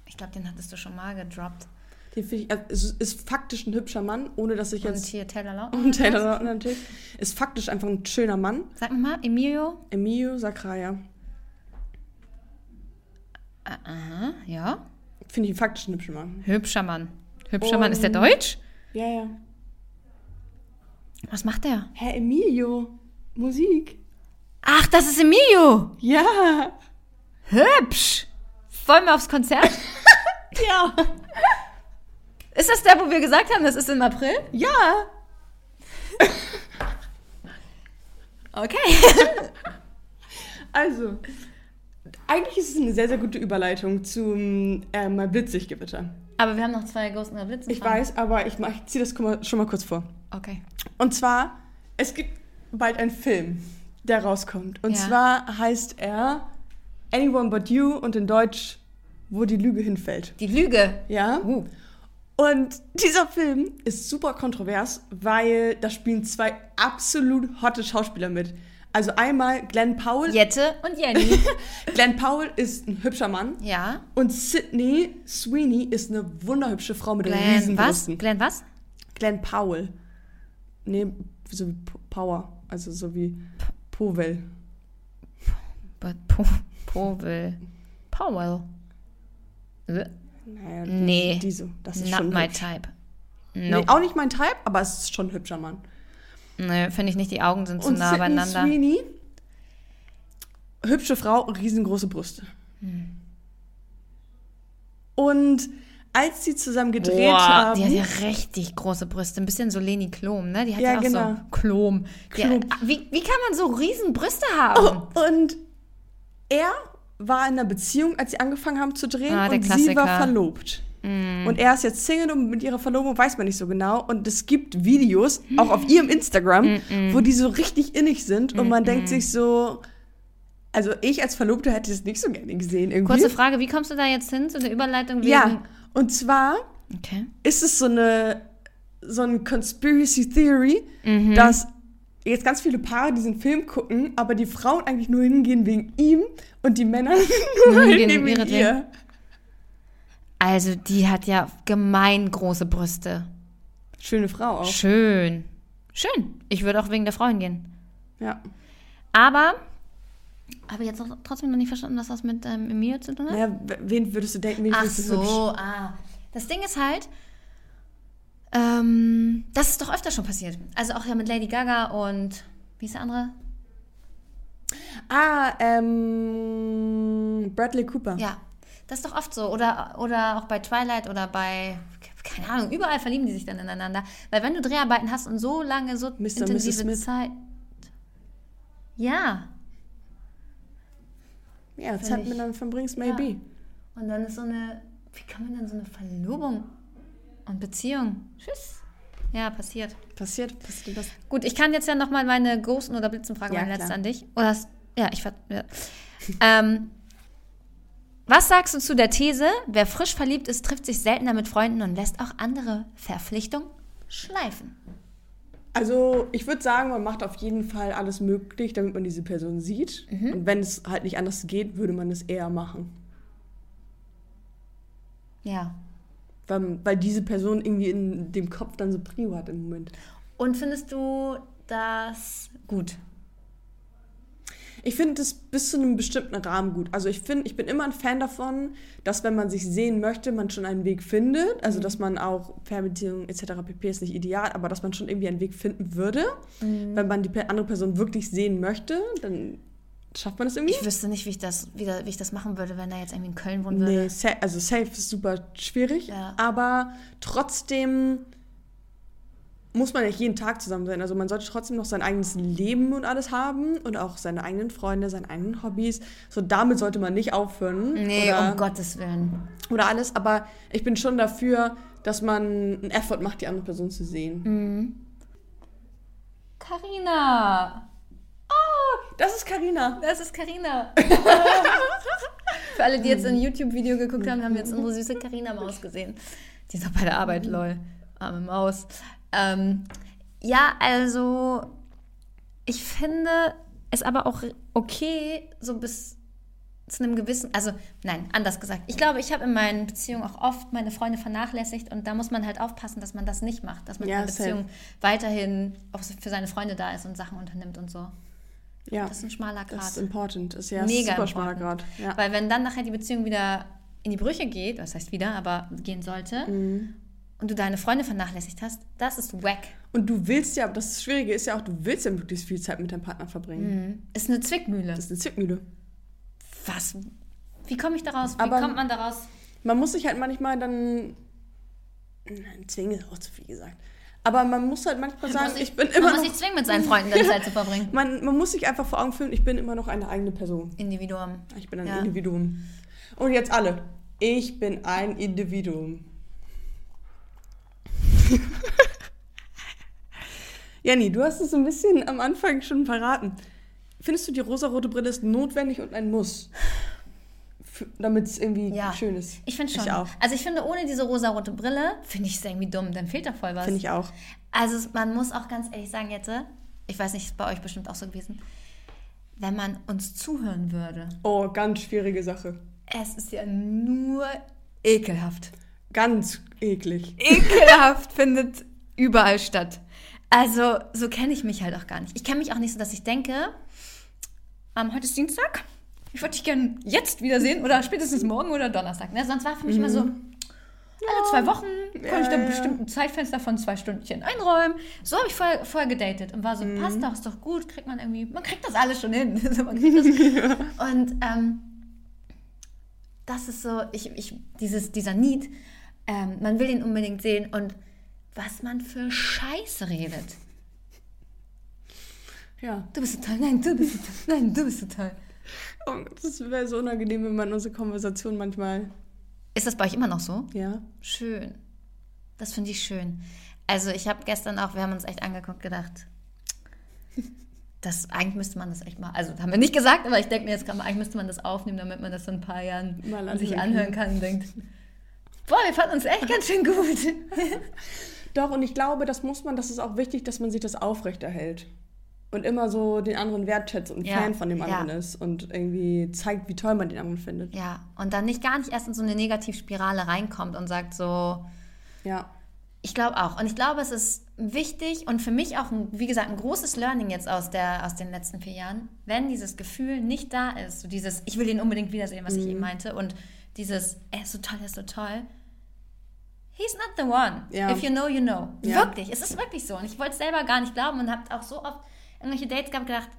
Ich glaube, den hattest du schon mal gedroppt. Den finde ich, also, ist faktisch ein hübscher Mann, ohne dass ich Und jetzt. hier Taylor Lautner. Und Taylor Lautner natürlich. Ist faktisch einfach ein schöner Mann. Sag mal, Emilio. Emilio Sacraia. Aha, ja. Finde ich faktisch einen hübschen Mann. Hübscher Mann. Hübscher Mann. Ist der Und- deutsch? Ja, ja. Was macht der? Herr Emilio. Musik. Ach, das ist Emilio. Ja. Hübsch. Wollen wir aufs Konzert? Ja. Ist das der, wo wir gesagt haben, das ist im April? Ja. Okay. Also, eigentlich ist es eine sehr, sehr gute Überleitung zum äh, mal Blitzig-Gewitter. Aber wir haben noch zwei der Blitzen. Ich weiß, aber ich, mach- ich ziehe das schon mal kurz vor. Okay. Und zwar, es gibt bald einen Film, der rauskommt. Und Ja. zwar heißt er Anyone But You und in Deutsch, wo die Lüge hinfällt. Die Lüge. Ja? Uh. Und dieser Film ist super kontrovers, weil da spielen zwei absolut hotte Schauspieler mit. Also einmal Glenn Powell. Jette und Jenny. Glenn Powell ist ein hübscher Mann. ja. Und Sydney Sweeney ist eine wunderhübsche Frau mit Glenn, riesen was? Brüsten. Glenn, was? Glenn Powell. Nee, so wie Power. Also so wie Powell. But po Powell. Powell. Naja, Nee. Die so. Das ist Not schon my hübsch. type. Nee, Nope. auch nicht mein Type, aber es ist schon ein hübscher Mann. Nee, finde ich nicht. Die Augen sind zu Und nah Sydney beieinander. Sweeney, hübsche Frau, riesengroße Brüste. Hm. Und als sie zusammen gedreht Boah, haben, die hat ja richtig große Brüste. Ein bisschen so Leni Klom, ne? Die hat ja, Ja, auch genau. so Klom. Klom. wie, wie kann man so riesen Brüste haben? Oh, und er war in einer Beziehung, als sie angefangen haben zu drehen Ah, und sie Klassiker. war verlobt. Und er ist jetzt Single und mit ihrer Verlobung weiß man nicht so genau. Und es gibt Videos, auch auf ihrem Instagram, wo die so richtig innig sind und man denkt sich so, also ich als Verlobte hätte es nicht so gerne gesehen irgendwie. Kurze Frage, wie kommst du da jetzt hin zu der Überleitung? wegen- ja, und zwar Okay. ist es so eine so ein Conspiracy Theory, Mhm. dass jetzt ganz viele Paare diesen Film gucken, aber die Frauen eigentlich nur hingehen wegen ihm und die Männer nur Hingehen hingehen wegen ihr. Also, die hat ja gemein große Brüste. Schöne Frau auch. Schön. Schön. Ich würde auch wegen der Frau hingehen. Ja. Aber, habe jetzt auch trotzdem noch nicht verstanden, was das mit ähm, Emilio zu tun hat? Naja, wen würdest du denken, wen Ach findest du so, ah. Das Ding ist halt, ähm, das ist doch öfter schon passiert. Also auch ja mit Lady Gaga und, wie ist der andere? Ah, ähm, Bradley Cooper. Ja, das ist doch oft so. Oder, oder auch bei Twilight oder bei, keine Ahnung, überall verlieben die sich dann ineinander. Weil wenn du Dreharbeiten hast und so lange, so Mr. intensive Mrs. Smith. Zeit. Ja. Ja, Find Zeit ich- miteinander verbringst, maybe. Und dann ist so eine, wie kann man denn so eine Verlobung und Beziehung? Tschüss. Ja, passiert. Passiert, passiert das. Gut, ich kann jetzt ja nochmal meine Ghosten- oder Blitzenfrage, Ja, meine letzte an dich. Oder hast Ja, ich ja. ähm, Was sagst du zu der These, wer frisch verliebt ist, trifft sich seltener mit Freunden und lässt auch andere Verpflichtungen schleifen? Also ich würde sagen, man macht auf jeden Fall alles möglich, damit man diese Person sieht. Und wenn es halt nicht anders geht, würde man es eher machen. Ja. Weil, weil diese Person irgendwie in dem Kopf dann so Prio hat im Moment. Und findest du das gut? Ich finde das bis zu einem bestimmten Rahmen gut. Also ich finde, ich bin immer ein Fan davon, dass wenn man sich sehen möchte, man schon einen Weg findet. Also dass man auch Fernbeziehungen etc. pp. ist nicht ideal, aber dass man schon irgendwie einen Weg finden würde. Wenn man die andere Person wirklich sehen möchte, dann schafft man das irgendwie. Ich wüsste nicht, wie ich das, wie, wie ich das machen würde, wenn er jetzt irgendwie in Köln wohnen würde. Nee, also safe ist super schwierig, Ja. aber trotzdem muss man nicht jeden Tag zusammen sein. Also man sollte trotzdem noch sein eigenes Leben und alles haben und auch seine eigenen Freunde, seine eigenen Hobbys. So damit sollte man nicht aufhören. Nee, oder, um Gottes Willen. oder alles, aber ich bin schon dafür, dass man einen Effort macht, die andere Person zu sehen. Carina! Das ist Karina. Das ist Carina. Für alle, die jetzt ein YouTube-Video geguckt haben, haben jetzt unsere süße Carina-Maus gesehen. Die ist auch bei der Arbeit, lol. Arme Maus. Ähm, ja, also ich finde es aber auch okay, so bis zu einem gewissen, also nein, anders gesagt. Ich glaube, ich habe in meinen Beziehungen auch oft meine Freunde vernachlässigt und da muss man halt aufpassen, dass man das nicht macht, dass man Ja, in der. Beziehung weiterhin auch für seine Freunde da ist und Sachen unternimmt und so. Ja, Das ist ein schmaler Grad. das ist important. Ist ja Mega super schmaler. Grad. Ja. Weil wenn dann nachher die Beziehung wieder in die Brüche geht, das heißt wieder, aber gehen sollte, Mhm. Und du deine Freunde vernachlässigt hast, das ist wack. Und du willst ja, das Schwierige ist ja auch, du willst ja möglichst viel Zeit mit deinem Partner verbringen. Ist eine Zwickmühle. Das ist eine Zwickmühle. Was? Wie komme ich daraus? Wie Aber- kommt man daraus? Man muss sich halt manchmal dann. Nein, zwingen ist auch zu viel gesagt. Aber man muss halt manchmal sagen, muss ich bin man immer muss noch. sich zwingen, mit seinen Freunden dann Zeit zu verbringen. Man, man muss sich einfach vor Augen führen, ich bin immer noch eine eigene Person. Individuum. Ich bin ein Ja. Individuum. Und jetzt alle. Ich bin ein Individuum. Jenny, du hast es so ein bisschen am Anfang schon verraten. Findest du, die rosarote Brille ist notwendig und ein Muss? Damit es irgendwie Ja. schön ist. Ich finde schon. Ich auch. Also ich finde, ohne diese rosarote Brille finde ich es irgendwie dumm. Dann fehlt da voll was. Finde ich auch. Also man muss auch ganz ehrlich sagen, jetzt, ich weiß nicht, ist bei euch bestimmt auch so gewesen, wenn man uns zuhören würde. Oh, ganz schwierige Sache. Es ist ja nur ekelhaft. Ganz eklig. Ekelhaft findet überall statt. Also so kenne ich mich halt auch gar nicht. Ich kenne mich auch nicht so, dass ich denke, ähm, heute ist Dienstag, ich würde dich gerne jetzt wiedersehen oder spätestens morgen oder Donnerstag. Ne? Sonst war für mich immer so, alle zwei Wochen konnte ich da Ja, ein ja. bestimmtes Zeitfenster von zwei Stündchen einräumen. So habe ich vorher, vorher gedatet und war so, passt doch, ist doch gut, kriegt man irgendwie, man kriegt das alles schon hin. Das. Und ähm, das ist so, ich, ich, dieses, dieser Need, ähm, man will ihn unbedingt sehen und was man für Scheiße redet. Ja. Du bist so toll, nein, du bist so toll, nein, du bist so toll. Oh, das wäre so unangenehm, wenn man unsere Konversation manchmal. Ist das bei euch immer noch so? Ja. Schön. Das finde ich schön. Also ich habe gestern auch, wir haben uns echt angeguckt, gedacht, das, eigentlich müsste man das echt mal, also haben wir nicht gesagt, aber ich denke mir jetzt gerade mal, eigentlich müsste man das aufnehmen, damit man das in ein paar Jahren Mal sich anhören anhören kann und denkt, boah, wir fanden uns echt ganz schön gut. Doch, und ich glaube, das muss man, das ist auch wichtig, dass man sich das aufrechterhält. Und immer so den anderen wertschätzt und Ja, Fan von dem ja. anderen ist und irgendwie zeigt, wie toll man den anderen findet. Ja, und dann nicht gar nicht erst in so eine Negativspirale reinkommt und sagt so, Ja. ich glaube auch. Und ich glaube, es ist wichtig und für mich auch, ein, wie gesagt, ein großes Learning jetzt aus, der, aus den letzten vier Jahren, wenn dieses Gefühl nicht da ist, so dieses, ich will ihn unbedingt wiedersehen, was ich eben meinte, und dieses, er ist so toll, er ist so toll. He's not the one. Ja. If you know, you know. Ja. Wirklich, es ist wirklich so. Und ich wollte es selber gar nicht glauben und habe auch so oft irgendwelche Dates gehabt gedacht,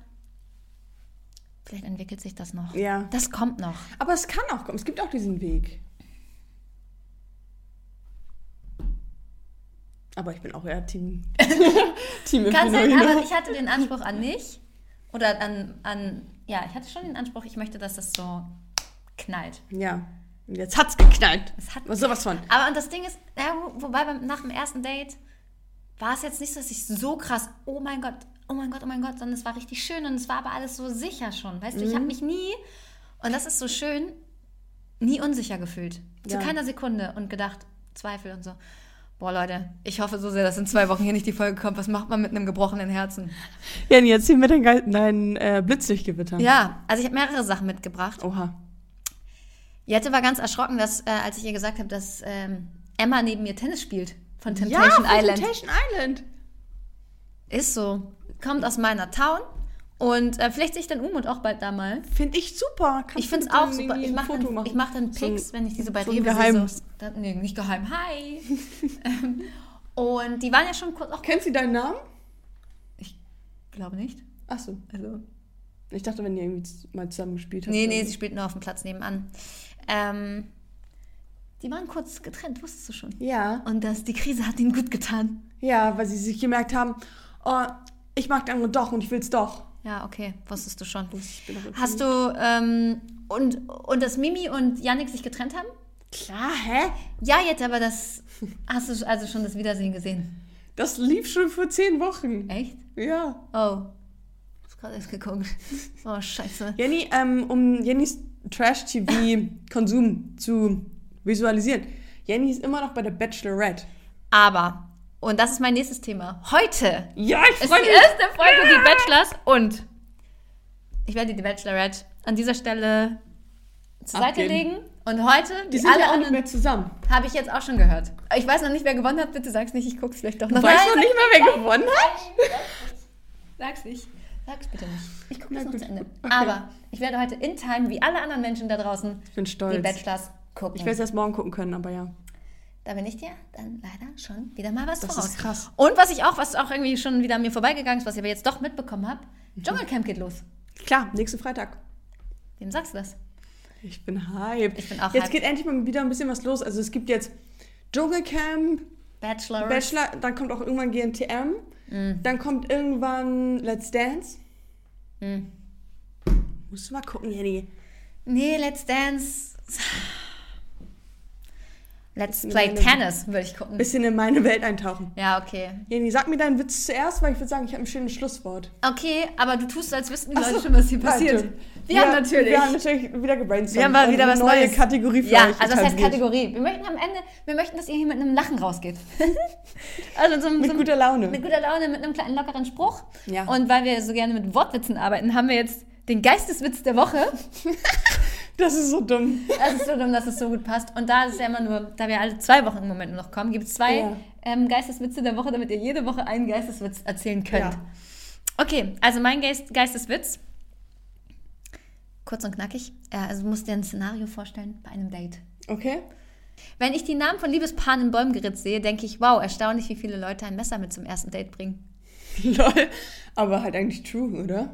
vielleicht entwickelt sich das noch. Ja. Das kommt noch. Aber es kann auch kommen. Es gibt auch diesen Weg. Aber ich bin auch eher Team. Team Kann sein, aber ich hatte den Anspruch an mich oder an, an, ja, ich hatte schon den Anspruch, ich möchte, dass das so knallt. Ja. Und jetzt hat's geknallt. Es hat- sowas von. Aber und das Ding ist, ja, wo- wobei beim, nach dem ersten Date war es jetzt nicht so, dass ich so krass, oh mein Gott, oh mein Gott, oh mein Gott, sondern es war richtig schön und es war aber alles so sicher schon. Weißt du, ich habe mich nie, und das ist so schön, nie unsicher gefühlt. Zu Ja. keiner Sekunde und gedacht, Zweifel und so. Boah, Leute, ich hoffe so sehr, dass in zwei Wochen hier nicht die Folge kommt. Was macht man mit einem gebrochenen Herzen? Jenny, erzähl mir dein, Ge- dein äh, Blitzlichtgewitter. Ja, also ich habe mehrere Sachen mitgebracht. Oha. Jette war ganz erschrocken, dass, äh, als ich ihr gesagt habe, dass ähm, Emma neben mir Tennis spielt von Ja, Temptation von Island. Temptation Island. Ist so. Kommt aus meiner Town und äh, vielleicht sehe ich dann Umut auch bald da mal. Finde ich super. Kannst Ich finde es auch super. Ich mache dann, ich mach dann So Pics, wenn ich die so bei so Rewe Geheim- sehe. So, nee, nicht geheim. Hi. Ähm, und die waren ja schon kurz auch... Kennt sie deinen Namen? Ich glaube nicht. Achso. Also, Ich dachte, wenn ihr irgendwie mal zusammen gespielt habt. nee, nee, sie spielt nur auf dem Platz nebenan. Ähm, die waren kurz getrennt, wusstest du schon. Ja. Und das, die Krise hat ihnen gut getan. Ja, weil sie sich gemerkt haben, oh, ich mag den anderen doch und ich will's doch. Ja, okay, wusstest du schon. Hast du, ähm, und, und dass Mimi und Yannick sich getrennt haben? Klar, hä? Ja, jetzt aber das, hast du also schon das Wiedersehen gesehen? Das lief schon vor zehn Wochen. Echt? Ja. Oh. Ich hab gerade erst geguckt. Oh, scheiße. Jenny, ähm, um Jennys Trash-TV-Konsum zu visualisieren. Jenny ist immer noch bei der Bachelorette. Aber, und das ist mein nächstes Thema. Heute Ja, ich ist freue die mich. erste Folge Die Bachelors und ich werde die Bachelorette an dieser Stelle zur Seite Abgeben. legen. Und heute, Die wie sind alle ja auch nicht mehr zusammen. habe ich jetzt auch schon gehört. Ich weiß noch nicht, wer gewonnen hat. Bitte sag's nicht, ich guck's vielleicht doch noch. Du weißt noch nicht mehr, wer gewonnen hat? Sag's nicht. Sag's bitte nicht. Ich gucke das noch zu Ende. Okay. Aber ich werde heute in Time, wie alle anderen Menschen da draußen, Ich bin die stolz. Bachelors gucken. Ich werde es erst morgen gucken können, aber ja. Da bin ich dir dann leider schon wieder mal was Das voraus. ist krass. Und was ich auch, was auch irgendwie schon wieder an mir vorbeigegangen ist, was ich aber jetzt doch mitbekommen habe, Dschungelcamp geht los. Klar, nächsten Freitag. Wem sagst du das? Ich bin hyped. Ich bin auch Jetzt hyped. geht endlich mal wieder ein bisschen was los. Also es gibt jetzt Dschungelcamp, Bachelor. Bachelor, dann kommt auch irgendwann GNTM, Mhm. dann kommt irgendwann Let's Dance. Mhm. Musst du mal gucken, Jenny. Nee, Let's Dance. Let's Play Tennis würde ich gucken. Bisschen in meine Welt eintauchen. Ja, okay. Jenny, sag mir deinen Witz zuerst, weil ich würde sagen, ich habe ein schönes Schlusswort. Okay, aber du tust, als wüssten die Ach so, Leute schon, was hier passiert. warte. Wir haben natürlich. Wir haben natürlich wieder gebrainstormt. Wir haben mal und wieder eine was neue Neues. Kategorie für ja, euch. also das heißt. Kategorie. Wir möchten am Ende, wir möchten, dass ihr hier mit einem Lachen rausgeht. also so, Mit so, guter Laune. Mit guter Laune, mit einem kleinen lockeren Spruch. Ja. Und weil wir so gerne mit Wortwitzen arbeiten, haben wir jetzt den Geisteswitz der Woche. Das ist so dumm. Das ist so dumm, dass es so gut passt. Und da ist es ja immer nur, da wir alle zwei Wochen im Moment noch kommen, gibt es zwei Ja. ähm, Geisteswitze der Woche, damit ihr jede Woche einen Geisteswitz erzählen könnt. Ja. Okay, also mein Geist, Geisteswitz. Kurz und knackig. Ja, also musst dir ein Szenario vorstellen bei einem Date. Okay? Wenn ich die Namen von Liebespaaren im Bäumgeritt sehe, denke ich, wow, erstaunlich, wie viele Leute ein Messer mit zum ersten Date bringen. Lol. Aber halt eigentlich true, oder?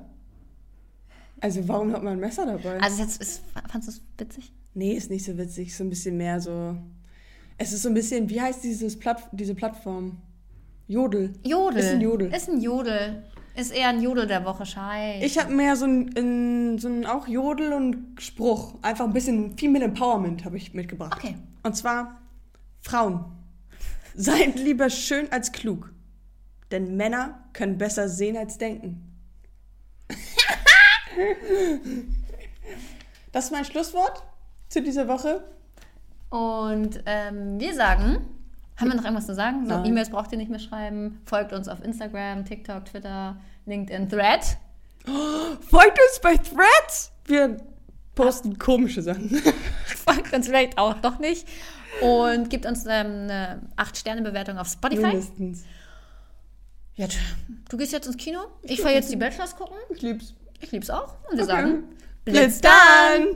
Also warum hat man ein Messer dabei? Also jetzt ist, fandest du es witzig? nee, ist nicht so witzig. So ein bisschen mehr so... Es ist so ein bisschen, wie heißt dieses Platt, diese Plattform? Jodel. Jodel. Ist ein Jodel. Ist ein Jodel. Ist eher ein Jodel der Woche, scheiße. Ich habe mehr so ein, in, so ein auch Jodel und Spruch. Einfach ein bisschen Female Empowerment habe ich mitgebracht. Okay. Und zwar Frauen. Seid lieber schön als klug. Denn Männer können besser sehen als denken. Das ist mein Schlusswort zu dieser Woche. Und ähm, wir sagen, haben wir noch irgendwas zu sagen? So. E-Mails braucht ihr nicht mehr schreiben. Folgt uns auf Instagram, TikTok, Twitter, LinkedIn, Thread. Folgt uns bei Threads. Wir posten komische Sachen. Folgt uns vielleicht auch doch nicht. Und gibt uns ähm, eine 8-Sterne-Bewertung auf Spotify. Mindestens. Jetzt, du gehst jetzt ins Kino. Ich fahre jetzt die Bachelors gucken. Ich lieb's. Ich liebe es auch. Und wir okay. sagen, Blitz, Blitz dann.